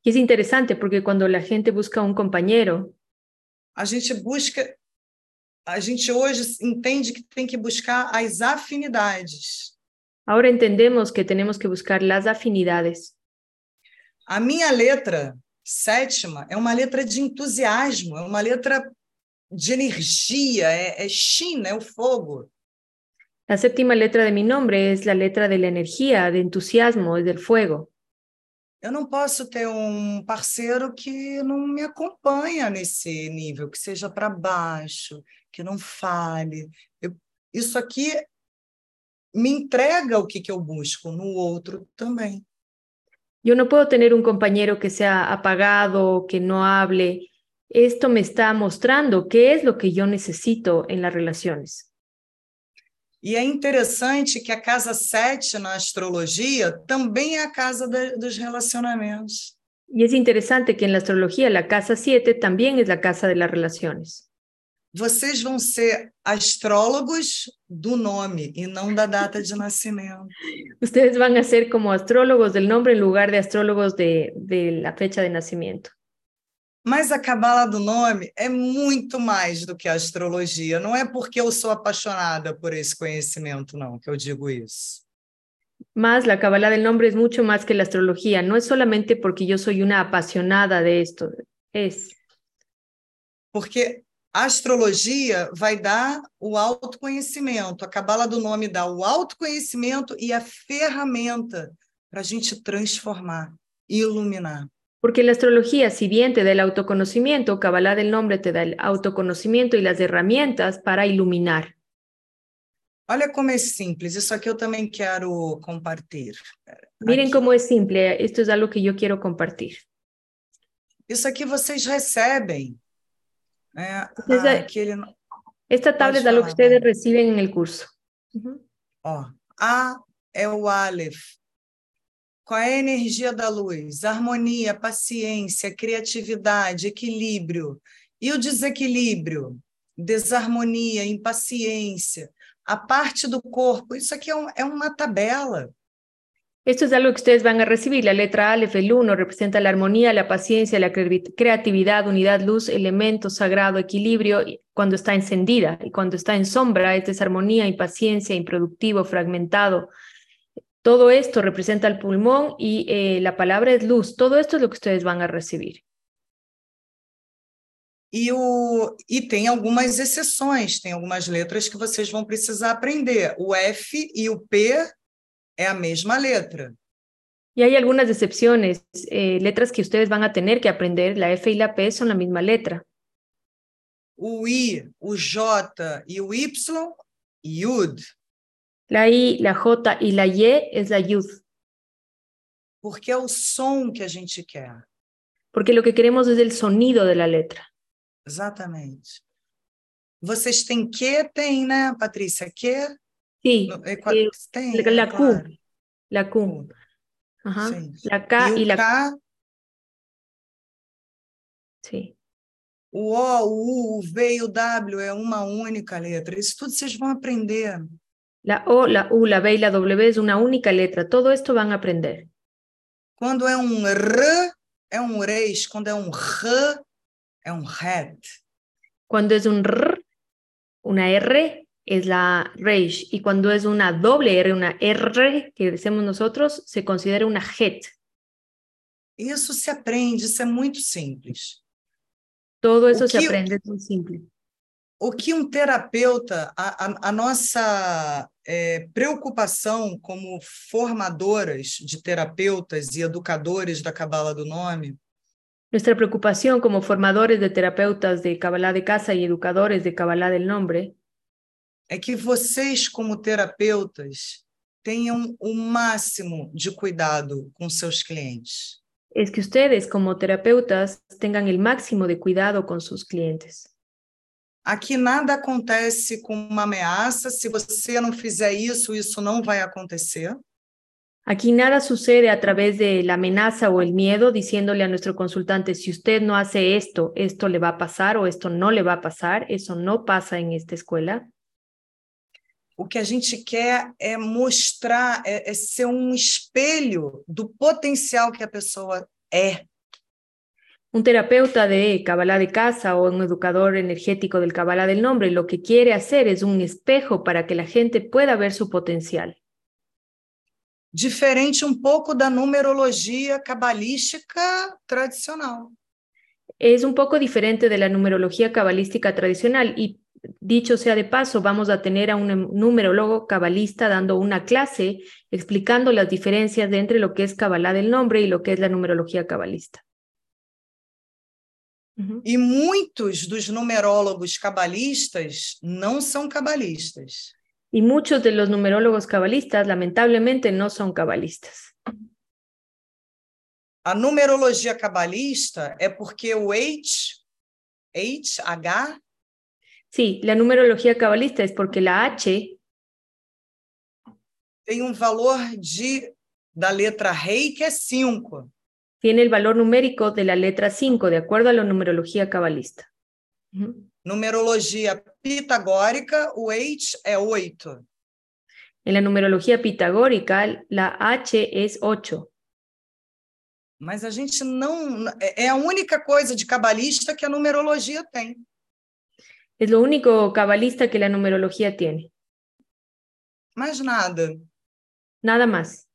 Y es interesante porque cuando la gente busca un compañero, a gente busca, a gente hoje entende que tem que buscar as afinidades. ahora entendemos que tenemos que buscar las afinidades. A minha letra sétima é uma letra de entusiasmo, é uma letra de energia, é, é Shin, é o fogo. La séptima letra de mi nombre es la letra de la energía, de entusiasmo, es del fuego. Eu não posso ter um parceiro que não me acompanha nesse nível, que seja para baixo, que não fale. Eu- isso aqui me entrega o que, que eu busco no outro também. Yo no puedo tener un compañero que sea apagado, que no hable. Esto me está mostrando qué es lo que yo necesito en las relaciones. E é interessante que a casa 7 na astrologia também é a casa da- dos relacionamentos. Y es interesante que en la astrología la casa 7 también es la casa de las relaciones. Vocês vão ser astrólogos do nome e não da data de nascimento. Van a ser como astrólogos del nombre en lugar de astrólogos de, de la fecha de nacimiento. Mas a cabala do nome é muito mais do que a astrologia. Não é porque eu sou apaixonada por esse conhecimento, não, que eu digo isso. Más, la Kabbalah del nombre es mucho más que la astrología. No es solamente porque yo soy una apasionada de esto. Es Porque a astrologia vai dar o autoconhecimento, a cabala do nome dá o autoconhecimento e a ferramenta para a gente transformar, iluminar. porque la astrología, si bien te da el autoconocimiento, Kabbalah del nombre te da el autoconocimiento y las herramientas para iluminar. Olha como é simples, isso aqui eu também quero compartilhar. Miren Aqui. cómo es simple. Esto es algo que yo quiero compartir. Isso aqui vocês recebem. Né? Vocês é- Aquele, Esta tabla es algo que ustedes reciben en el curso. Ujú. ó, A é o Aleph. Qual é a energia da luz? Harmonia, paciência, criatividade, equilíbrio. E o desequilíbrio? Desarmonia, impaciência. A parte do corpo, isso aqui é, um- é uma tabela. Esto es algo que ustedes van a recibir. La letra Aleph, el 1, representa la armonía, la paciencia, la cre- creatividad, unidad, luz, elemento sagrado, equilibrio, cuando está encendida. Y cuando está en sombra es desarmonía, impaciencia, improductivo, fragmentado. Todo esto representa el pulmón y eh, la palabra es luz. Todo esto es lo que ustedes van a recibir. E, o, e tem algumas exceções, tem algumas letras que vocês vão precisar aprender. O F e o P é a mesma letra. Y hay algunas excepciones, eh, letras que ustedes van a tener que aprender. La F y la P son la misma letra. O I, o J e o Y, Yud, La I, la J y la Y es la Yud, porque é o som que a gente quer. porque lo que queremos es el sonido de la letra. Exatamente. Vocês têm que? Tem, né, Patrícia? Que? Sí, é eh, la, é la Q, la Q. Ajá. Sim. La K E y o la K, Sí. o O, o U, o V e o W é uma única letra. Isso tudo vocês vão aprender. La O, la U, la B y la W es una única letra. Todo esto van a aprender. Quando é um R, é um reis. Quando é um R, é um ret. Cuando es un R, una R, es la Reish. Y cuando es una doble R, una R, que decimos nosotros, se considera una Het. Isso se aprende, isso é muito simples. Todo eso se aprende, es muy simple. O que um terapeuta, a, a- a nossa eh, preocupação como formadoras de terapeutas e educadores da Cabala do Nome Nuestra preocupación como formadores de terapeutas de Kabbalah de casa y educadores de Kabbalah del nombre é que vocês, como terapeutas, tenham o máximo de cuidado com seus clientes. es que ustedes como terapeutas tengan el máximo de cuidado con sus clientes. Aqui nada acontece com uma ameaça, se você não fizer isso, isso não vai acontecer. Aquí nada sucede a través de la amenaza o el miedo diciéndole a nuestro consultante, si usted no hace esto, esto le va a pasar o esto no le va a pasar. Eso no pasa en esta escuela. O que a gente quer é mostrar, é, é ser um espelho do potencial que a pessoa é. Un terapeuta de Kabbalah de casa o un educador energético del Kabbalah del nombre lo que quiere hacer es un espejo para que la gente pueda ver su potencial. Diferente um pouco da numerologia cabalística tradicional. Es un poco diferente de la numerología cabalística tradicional y dicho sea de paso, vamos a tener a un em- numerólogo cabalista dando una clase explicando las diferencias de entre lo que es Kabbalah del nombre y lo que es la numerología cabalista. Ujú. E muitos dos numerólogos cabalistas não são cabalistas. Y muchos de los numerólogos cabalistas lamentablemente no son cabalistas. A numerologia cabalista é porque o H, H, H, Sí, la numerología cabalista es porque la H tem um valor de da letra rei que é 5. tiene el valor numérico de la letra 5, de acuerdo a la numerología cabalista. Numerologia pitagórica, o H é 8. En la numerología pitagórica, la H es 8. Mas a gente não. É é a única coisa de cabalista que a numerologia tem. Es lo único cabalista que la numerología tiene. Mais nada. Nada más.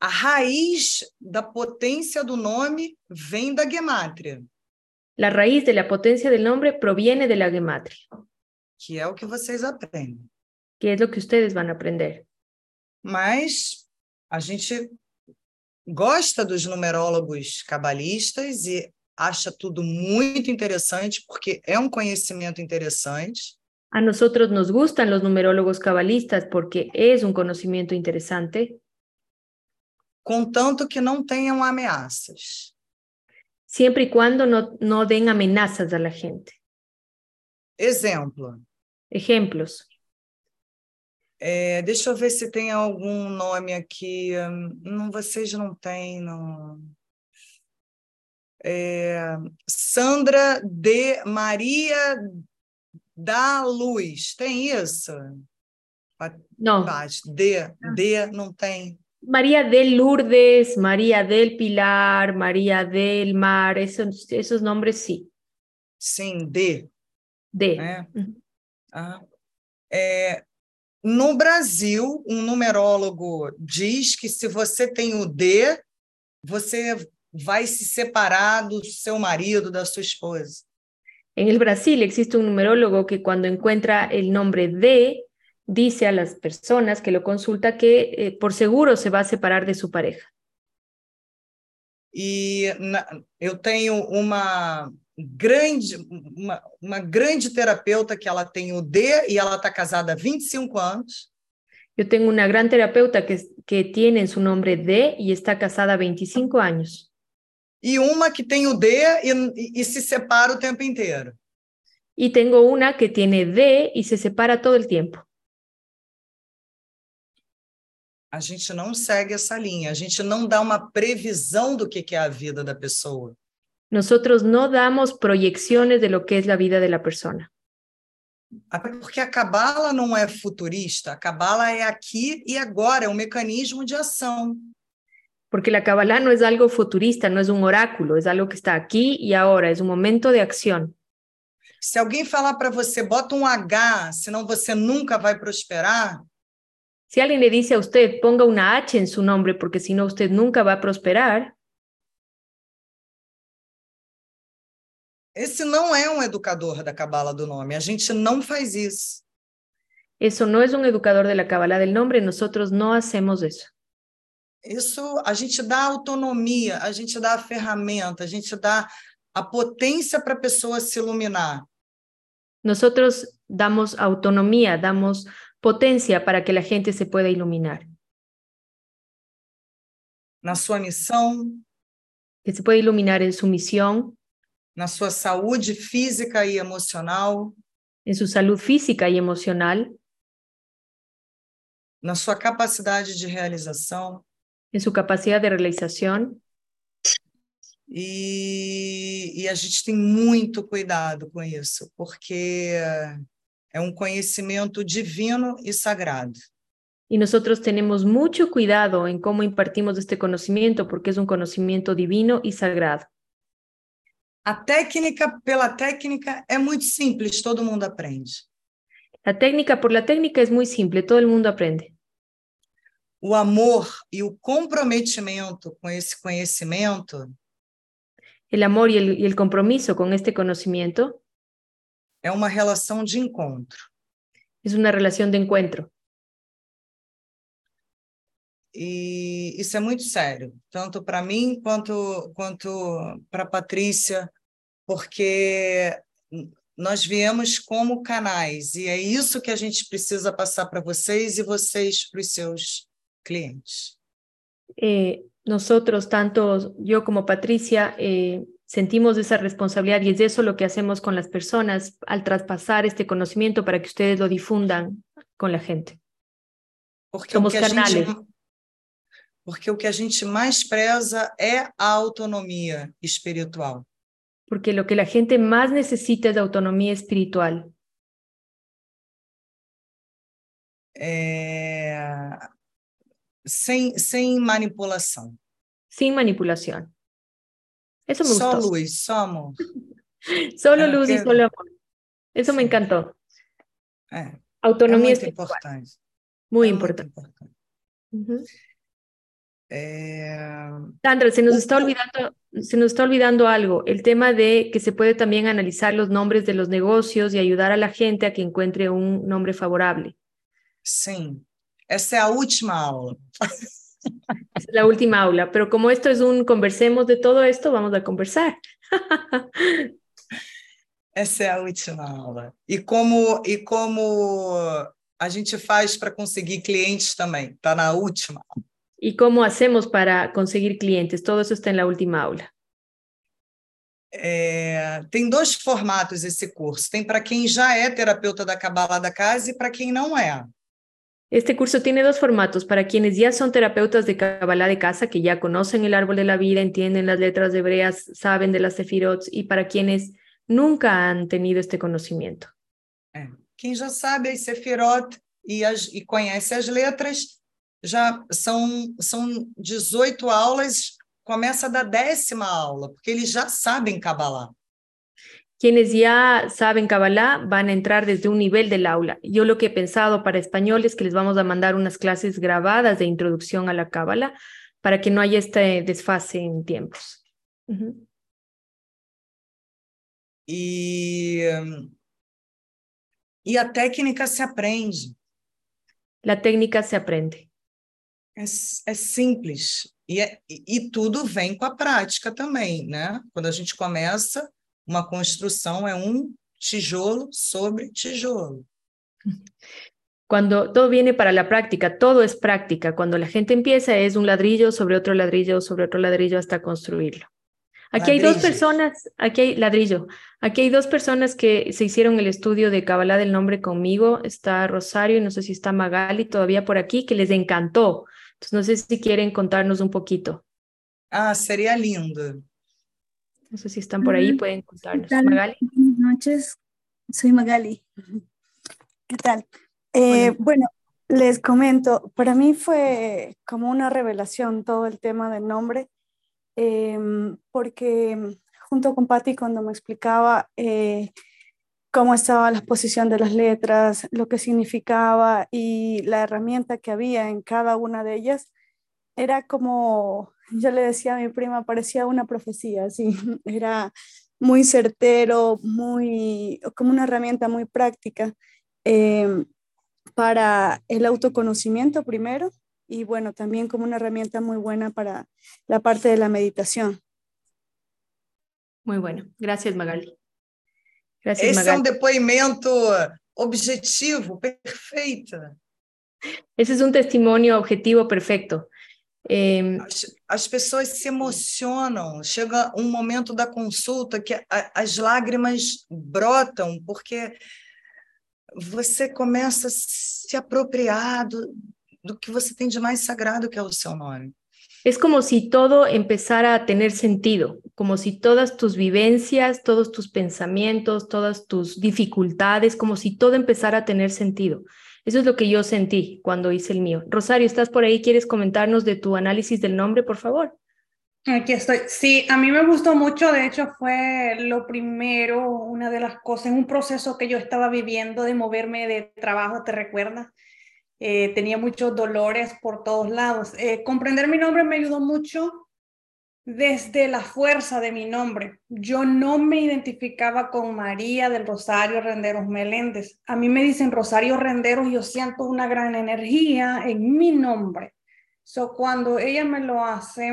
A raiz da potência do nome vem da gemátria, La raíz de la potencia del nombre proviene de la gematria, que é o que vocês aprendem. que es lo que ustedes van a aprender. Mas a gente gosta dos numerólogos cabalistas e acha tudo muito interessante, porque é um conhecimento interessante. A nosotros nos gustan los numerólogos cabalistas porque es un conocimiento interesante, contanto que não tenham ameaças. siempre y cuando no, no den amenazas a la gente. Exemplo, Ejemplos. é, deixa eu ver se tem algum nome aqui. hum, Não, vocês não têm, não. É, Sandra de Maria da Luz, tem isso? No, Paz. D, D não tem. María del Lourdes, María del Pilar, María del Mar, esos, esos nombres sí. Sim, D. D. né? Uhum. Ah. É, no Brasil, um numerólogo diz que se você tem o D, você vai se separar do seu marido, da sua esposa. En el Brasil existe un numerólogo que cuando encuentra el nombre D, dice a las personas que lo consulta que eh, por seguro se va a separar de su pareja. E na- eu tenho uma grande, uma, uma grande terapeuta que ela tem o D e ela está casada há 25 anos. Yo tengo una gran terapeuta que, que tiene su nombre D y está casada 25 años. E uma que tem o D e, e- e se separa o tempo inteiro. Y tengo una que tiene D y se separa todo el tiempo. A gente não segue essa linha, a gente não dá uma previsão do que é a vida da pessoa. Nosotros no damos proyecciones de lo que es la vida de la persona, Até porque a cabala não é futurista, a cabala é aqui e agora, é um mecanismo de ação. Porque la Kabbalah no es algo futurista, no es un oráculo, es algo que está aquí y ahora, es un momento de acción. Se alguém falar para você, bota um H, senão você nunca vai prosperar, Si alguien le dice a usted, ponga una H en su nombre, porque si no, usted nunca va a prosperar, esse não é um educador da cabala do nome. A gente não faz isso. eso no es un educador de la Kabbalah del nombre, nosotros no hacemos eso. Isso a gente dá autonomia, a gente dá a ferramenta, a gente dá a potência para a pessoa se iluminar. Nosotros damos autonomía, damos potencia para que la gente se pueda iluminar, na sua missão, que se pueda iluminar en su misión, na sua saúde física e emocional, en su salud física y emocional, na sua capacidade de realização. En su capacidad de realización. E, e a gente tem muito cuidado com isso, porque é um conhecimento divino e sagrado. Y nosotros tenemos mucho cuidado en cómo impartimos este conocimiento, porque es un conocimiento divino y sagrado. A técnica, pela técnica, é muito simples, todo mundo aprende. La técnica por la técnica es muy simple, todo el mundo aprende. O amor e o comprometimento com esse conhecimento El amor y el, y el compromiso con este conocimiento é uma relação de encontro. es una relación de encuentro. E isso é muito sério, tanto para mim quanto, quanto para a Patrícia, porque nós viemos como canais, e é isso que a gente precisa passar para vocês e vocês para os seus clientes. Eh, nosotros, tanto yo como Patricia, eh, sentimos esa responsabilidad y es eso lo que hacemos con las personas al traspasar este conocimiento para que ustedes lo difundan con la gente. Porque Somos gente, canales. porque o que a gente mais preza é a autonomia espiritual. Porque lo que la gente más necesita es autonomía espiritual. É... Sem, sem manipulação. sin manipulación. Eso me Só gustó. luz, só amor. Solo luz y qué- solo amor. Eso me Sí. encantó. É, é Autonomía muito espiritual. importante. Muy é muito importante. É, Sandra, se nos está olvidando, se nos está olvidando algo, el tema de que se puede también analizar los nombres de los negocios y ayudar a la gente a que encuentre un nombre favorable. Sim, essa é a última aula. Esa es la última aula, pero como esto es un conversemos de todo esto, vamos a conversar. Essa é a última aula. E como, e como a gente faz para conseguir clientes também, está na última. ¿Y cómo hacemos para conseguir clientes? Todo eso está en la última aula. É, tem dois formatos esse curso. Tem para quem já é terapeuta da Cabala da Casa e para quem não é. Este curso tiene dos formatos para quienes ya son terapeutas de Kabbalah de casa, que ya conocen el árbol de la vida, entienden las letras hebreas, saben de las sefirot, y para quienes nunca han tenido este conocimiento. É. Quem já sabe as Sefirot e, as, e conhece as letras, já são, são 18 aulas, começa da décima aula, porque eles já sabem Kabbalah. Quienes ya saben Kabbalah van a entrar desde un nivel del aula. Yo lo que he pensado para español es que les vamos a mandar unas clases grabadas de introducción a la Kabbalah para que no haya este desfase en tiempos. Uh -huh. E, e a técnica se aprende. La técnica se aprende. É, é simples. E, é, e tudo vem com a prática também, né? Quando a gente começa, uma construção é um tijolo sobre tijolo. Cuando todo viene para la práctica, todo es práctica. Cuando la gente empieza es un ladrillo sobre otro ladrillo sobre otro ladrillo hasta construirlo. Aquí hay dos personas, aquí hay ladrillo, aquí hay dos personas que se hicieron el estudio de Kabbalah del nombre conmigo. Está Rosario y no sé si está Magali todavía por aquí, que les encantó. Entonces no sé si quieren contarnos un poquito. Ah, sería lindo. No sé si están por ahí, pueden contarnos. Magali. Buenas noches, soy Magali. ¿Qué tal? Eh, bueno. bueno, les comento, para mí fue como una revelación todo el tema del nombre eh, porque junto con Patti cuando me explicaba eh, cómo estaba la posición de las letras, lo que significaba y la herramienta que había en cada una de ellas, era como, yo le decía a mi prima, parecía una profecía, así, era muy certero, muy, como una herramienta muy práctica eh, para el autoconocimiento primero y bueno, también como una herramienta muy buena para la parte de la meditación. Muy bueno. Gracias, Magali. Gracias, Esse Magali. é um depoimento objetivo, perfeito. Esse é um testemunho objetivo perfeito. É... As, as, pessoas se emocionam. Chega um momento da consulta que a, as lágrimas brotam, porque você começa a se apropriar do, do que você tem de mais sagrado que é o seu nome. Es como si todo empezara a tener sentido, como si todas tus vivencias, todos tus pensamientos, todas tus dificultades, como si todo empezara a tener sentido. Eso es lo que yo sentí cuando hice el mío. Rosario, ¿estás por ahí? ¿Quieres comentarnos de tu análisis del nombre, por favor? Aquí estoy. Sí, a mí me gustó mucho, de hecho fue lo primero, una de las cosas, un proceso que yo estaba viviendo de moverme de trabajo, ¿te recuerdas? Eh, tenía muchos dolores por todos lados. Eh, comprender mi nombre me ayudó mucho desde la fuerza de mi nombre. Yo no me identificaba con María del Rosario Renderos Meléndez. A mí me dicen Rosario Renderos yo siento una gran energía en mi nombre. So, cuando ella me lo hace,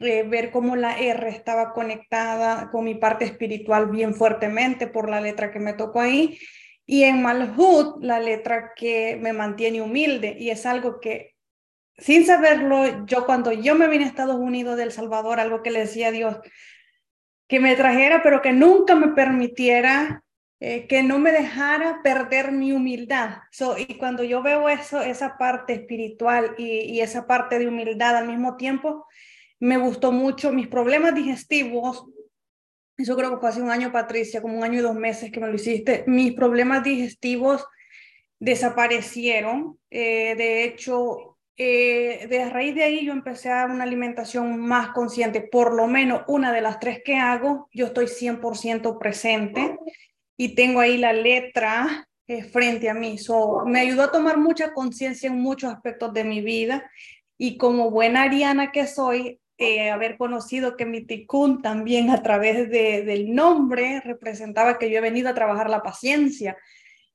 eh, ver cómo la R estaba conectada con mi parte espiritual bien fuertemente por la letra que me tocó ahí, y en Malhut, la letra que me mantiene humilde, y es algo que, sin saberlo, yo cuando yo me vine a Estados Unidos del Salvador, algo que le decía a Dios, que me trajera, pero que nunca me permitiera, eh, que no me dejara perder mi humildad. Y cuando yo veo eso, esa parte espiritual y, y esa parte de humildad al mismo tiempo, me gustó mucho. Mis problemas digestivos eso creo que fue hace un año, Patricia, como un año y dos meses que me lo hiciste, mis problemas digestivos desaparecieron. Eh, de hecho, eh, de raíz de ahí yo empecé a una alimentación más consciente, por lo menos una de las tres que hago, yo estoy 100% presente y tengo ahí la letra eh, frente a mí. So, me ayudó a tomar mucha conciencia en muchos aspectos de mi vida y como buena ariana que soy, eh, haber conocido que mi ticún también a través de, del nombre representaba que yo he venido a trabajar la paciencia.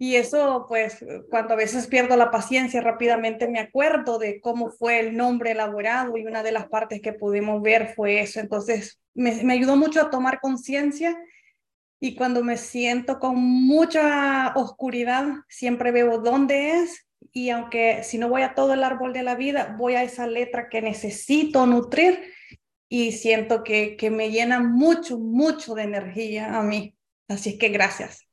Y eso, pues, cuando a veces pierdo la paciencia, rápidamente me acuerdo de cómo fue el nombre elaborado y una de las partes que pudimos ver fue eso. Entonces, me, ayudó mucho a tomar conciencia y cuando me siento con mucha oscuridad, siempre veo dónde es y aunque si no voy a todo el árbol de la vida, voy a esa letra que necesito nutrir y siento que, que me llena mucho, mucho de energía a mí. Así es que gracias.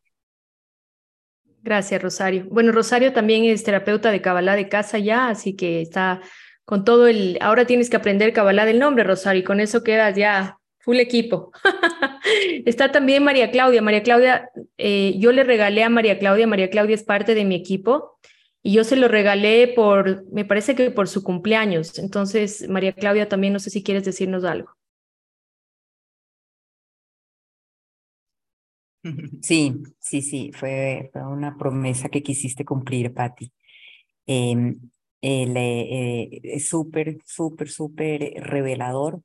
Gracias, Rosario. Bueno, Rosario también es terapeuta de Kabbalah de casa ya, así que está con todo el... Ahora tienes que aprender Kabbalah del nombre, Rosario, y con eso quedas ya full equipo. está también María Claudia. María Claudia, eh, yo le regalé a María Claudia, María Claudia es parte de mi equipo, Y yo se lo regalé por, me parece que por su cumpleaños. Entonces, María Claudia, también no sé si quieres decirnos algo. Sí, sí, sí, fue, fue una promesa que quisiste cumplir, Patti. Em, eh, es súper, súper, súper revelador.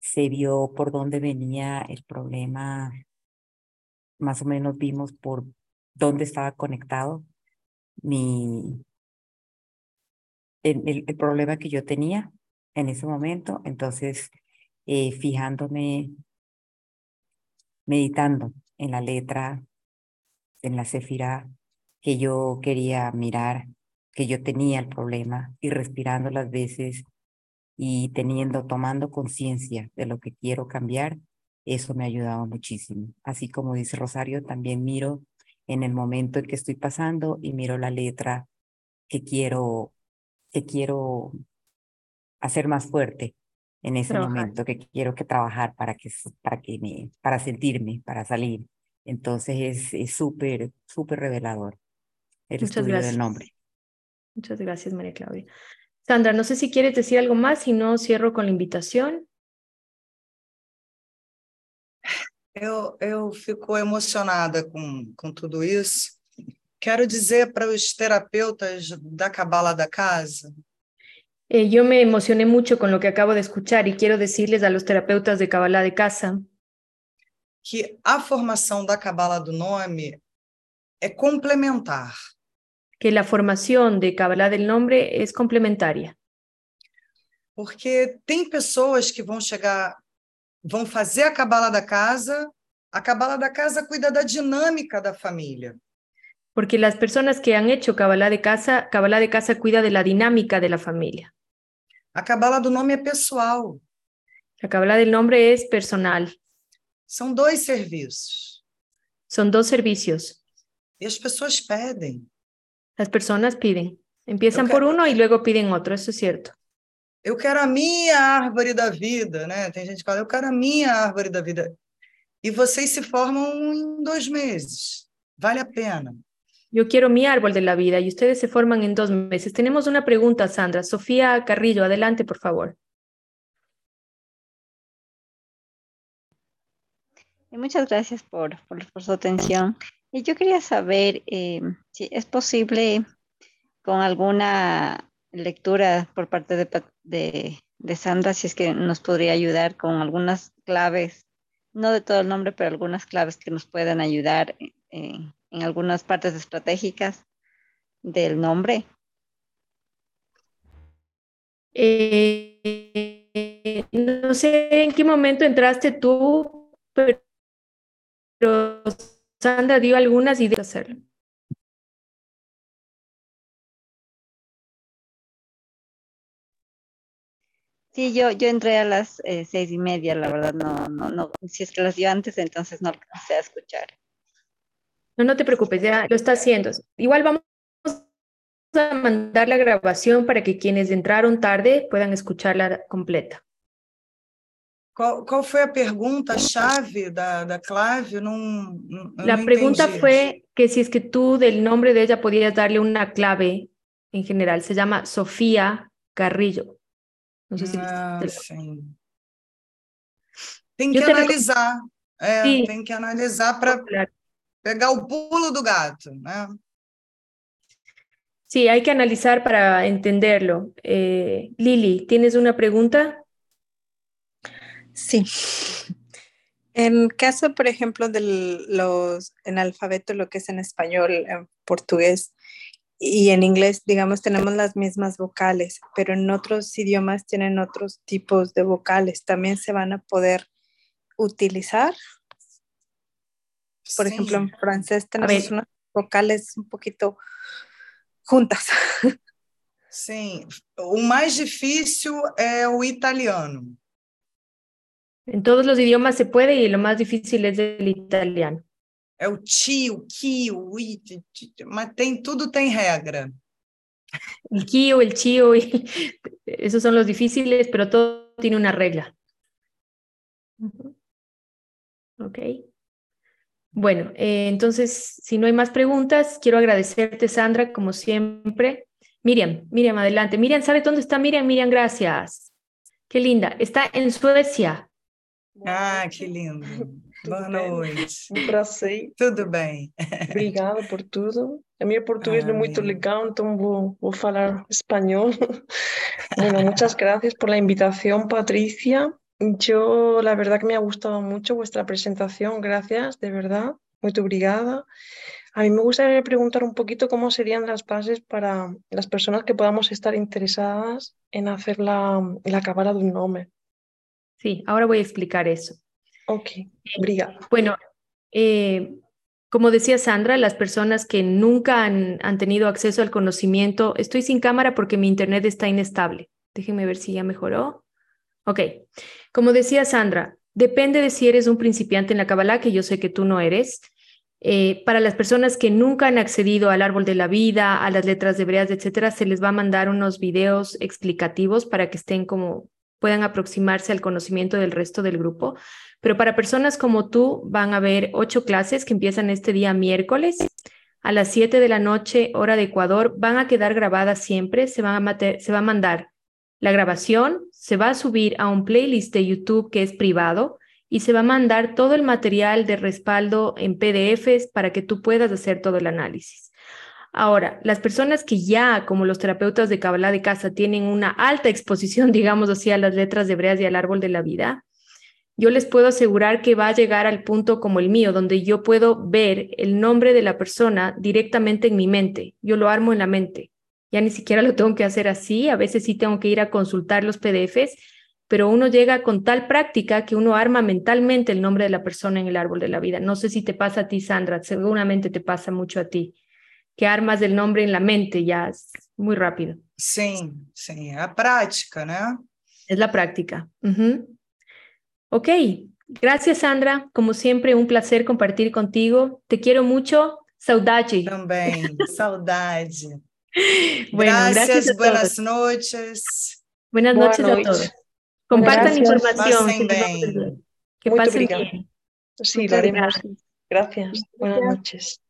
Se vio por dónde venía el problema, más o menos vimos por dónde estaba conectado mi, el, el, problema que yo tenía en ese momento. Entonces, eh, fijándome, meditando en la letra, en la cefira que yo quería mirar, que yo tenía el problema y respirando las veces y teniendo, tomando conciencia de lo que quiero cambiar, eso me ha ayudado muchísimo. Así como dice Rosario, también miro en el momento en que estoy pasando y miro la letra que quiero, que quiero hacer más fuerte en ese momento, que quiero que trabajar para que, para que me, para sentirme, para salir. Entonces es súper, súper revelador el Muchas estudio gracias. del nombre. Muchas gracias, María Claudia. Sandra, no sé si quieres decir algo más, si no, cierro con la invitación. Eu, eu fico emocionada com, com tudo isso. Quero dizer para os terapeutas da Cabala da Casa. Eh, yo me emocioné mucho con lo que acabo de escuchar y quiero decirles a los terapeutas de Kabbalah de casa que a formação da Cabala do Nome é complementar. que la formación de Kabbalah del nombre es complementaria. Porque tem pessoas que vão chegar, vão fazer a Cabala da Casa, a Cabala da Casa cuida da dinâmica da família. Porque las personas que han hecho Kabbalah de casa, Kabbalah de casa cuida de la dinámica de la familia. A Cabala do Nome é pessoal. La Kabbalah del nombre es personal. São dois serviços. Son dos servicios. E as pessoas pedem. Las personas piden. Empiezan Ok. por uno y luego piden otro, eso es cierto. Eu quero a minha árvore da vida, né? Tem gente que fala, eu quero a minha árvore da vida. E vocês se formam em dois meses. Vale a pena. Yo quiero mi árbol de la vida y ustedes se forman en dos meses. Tenemos una pregunta, Sandra. Sofía Carrillo, adelante, por favor. Muchas gracias por, por, su atención. Y yo quería saber eh, si es posible con alguna lectura por parte de, Pa- de, de Sandra, si es que nos podría ayudar con algunas claves, no de todo el nombre, pero algunas claves que nos puedan ayudar eh, en algunas partes estratégicas del nombre. Eh, no sé en qué momento entraste tú, pero, pero Sandra dio algunas ideas de hacerlo. Sí, yo, yo entré a las eh, seis y media, la verdad, no, no, no, si es que las dio antes, entonces no alcancé a escuchar. No, no te preocupes, ya lo está haciendo. Igual vamos a mandar la grabación para que quienes entraron tarde puedan escucharla completa. Qual, qual foi a pergunta-chave da, da Clave? Não, não, La não pregunta entendi. fue que si es que tú del nombre de ella podías darle una clave en general. Se llama Sofía Carrillo. No sé si Ah, sim. Tem que recom- analisar. É, Sim. tem que analisar para pegar o pulo do gato, né? Sí, hay que analizar para entenderlo. Eh, Lili, ¿tienes una pregunta? Sí. En caso, por ejemplo, de los en alfabeto, lo que es en español, en portugués y en inglés, digamos, tenemos las mismas vocales, pero en otros idiomas tienen otros tipos de vocales. También se van a poder utilizar. Por Sim. ejemplo, en francés tenemos ver. unas vocales un poquito juntas. Sim. O mais difícil é o italiano. En todos los idiomas se puede y lo más difícil es el italiano. É o ti, o ki, o i, ti, ti, ti, mas tem tudo tem regra. El kio, el chio, y esos son los difíciles, pero todo tiene una regla. Ujú. Ok. Bueno, eh, entonces, si no hay más preguntas, quiero agradecerte, Sandra, como siempre. Miriam, Miriam, adelante. Miriam, ¿sabe dónde está Miriam? Miriam, gracias. Qué linda. Está en Suecia. Ah, que lindo. Boa noite. Um prazer. Tudo bem. Obrigada por tudo. A minha português não é muito legal, então vou, vou falar espanhol. bueno, muchas gracias por la invitación, Patricia. Yo, la verdad que me ha gustado mucho vuestra presentación. Gracias, de verdad. Muy obrigada. A mí me gustaría preguntar un poquito cómo serían las bases para las personas que podamos estar interesadas en hacer la, la cabala de un nombre. Sí, ahora voy a explicar eso. Ok, obrigada. Bueno, eh, como decía Sandra, las personas que nunca han, han, tenido acceso al conocimiento, estoy sin cámara porque mi internet está inestable. Déjenme ver si ya mejoró. Ok, como decía Sandra, depende de si eres un principiante en la Kabbalah, que yo sé que tú no eres. Eh, para las personas que nunca han accedido al árbol de la vida, a las letras hebreas, etcétera, se les va a mandar unos videos explicativos para que estén como puedan aproximarse al conocimiento del resto del grupo. Pero para personas como tú, van a haber ocho clases que empiezan este día miércoles a las siete de la noche, hora de Ecuador. Van a quedar grabadas siempre, se, van a se va a mandar la grabación, se va a subir a un playlist de YouTube que es privado y se va a mandar todo el material de respaldo en PDFs para que tú puedas hacer todo el análisis. Ahora, las personas que ya, como los terapeutas de Kabbalah de casa, tienen una alta exposición, digamos así, a las letras de hebreas y al árbol de la vida, yo les puedo asegurar que va a llegar al punto como el mío, donde yo puedo ver el nombre de la persona directamente en mi mente. Yo lo armo en la mente. Ya ni siquiera lo tengo que hacer así. A veces sí tengo que ir a consultar los PDFs pero uno llega con tal práctica que uno arma mentalmente el nombre de la persona en el árbol de la vida. No sé si te pasa a ti, Sandra, seguramente te pasa mucho a ti, que armas el nombre en la mente ya es muy rápido. Sí, sí, la práctica, ¿no? Es la práctica. Ok, gracias, Sandra. Como siempre, un placer compartir contigo. Te quiero mucho. Saudade. También, saudade. bueno, gracias, gracias buenas noches. Buenas noches a todos. Compartan Gracias. información. Pasen que, bien. que pasen obrigada. bien. Sí, Muchas lo haremos. gracias. Gracias. Buenas noches.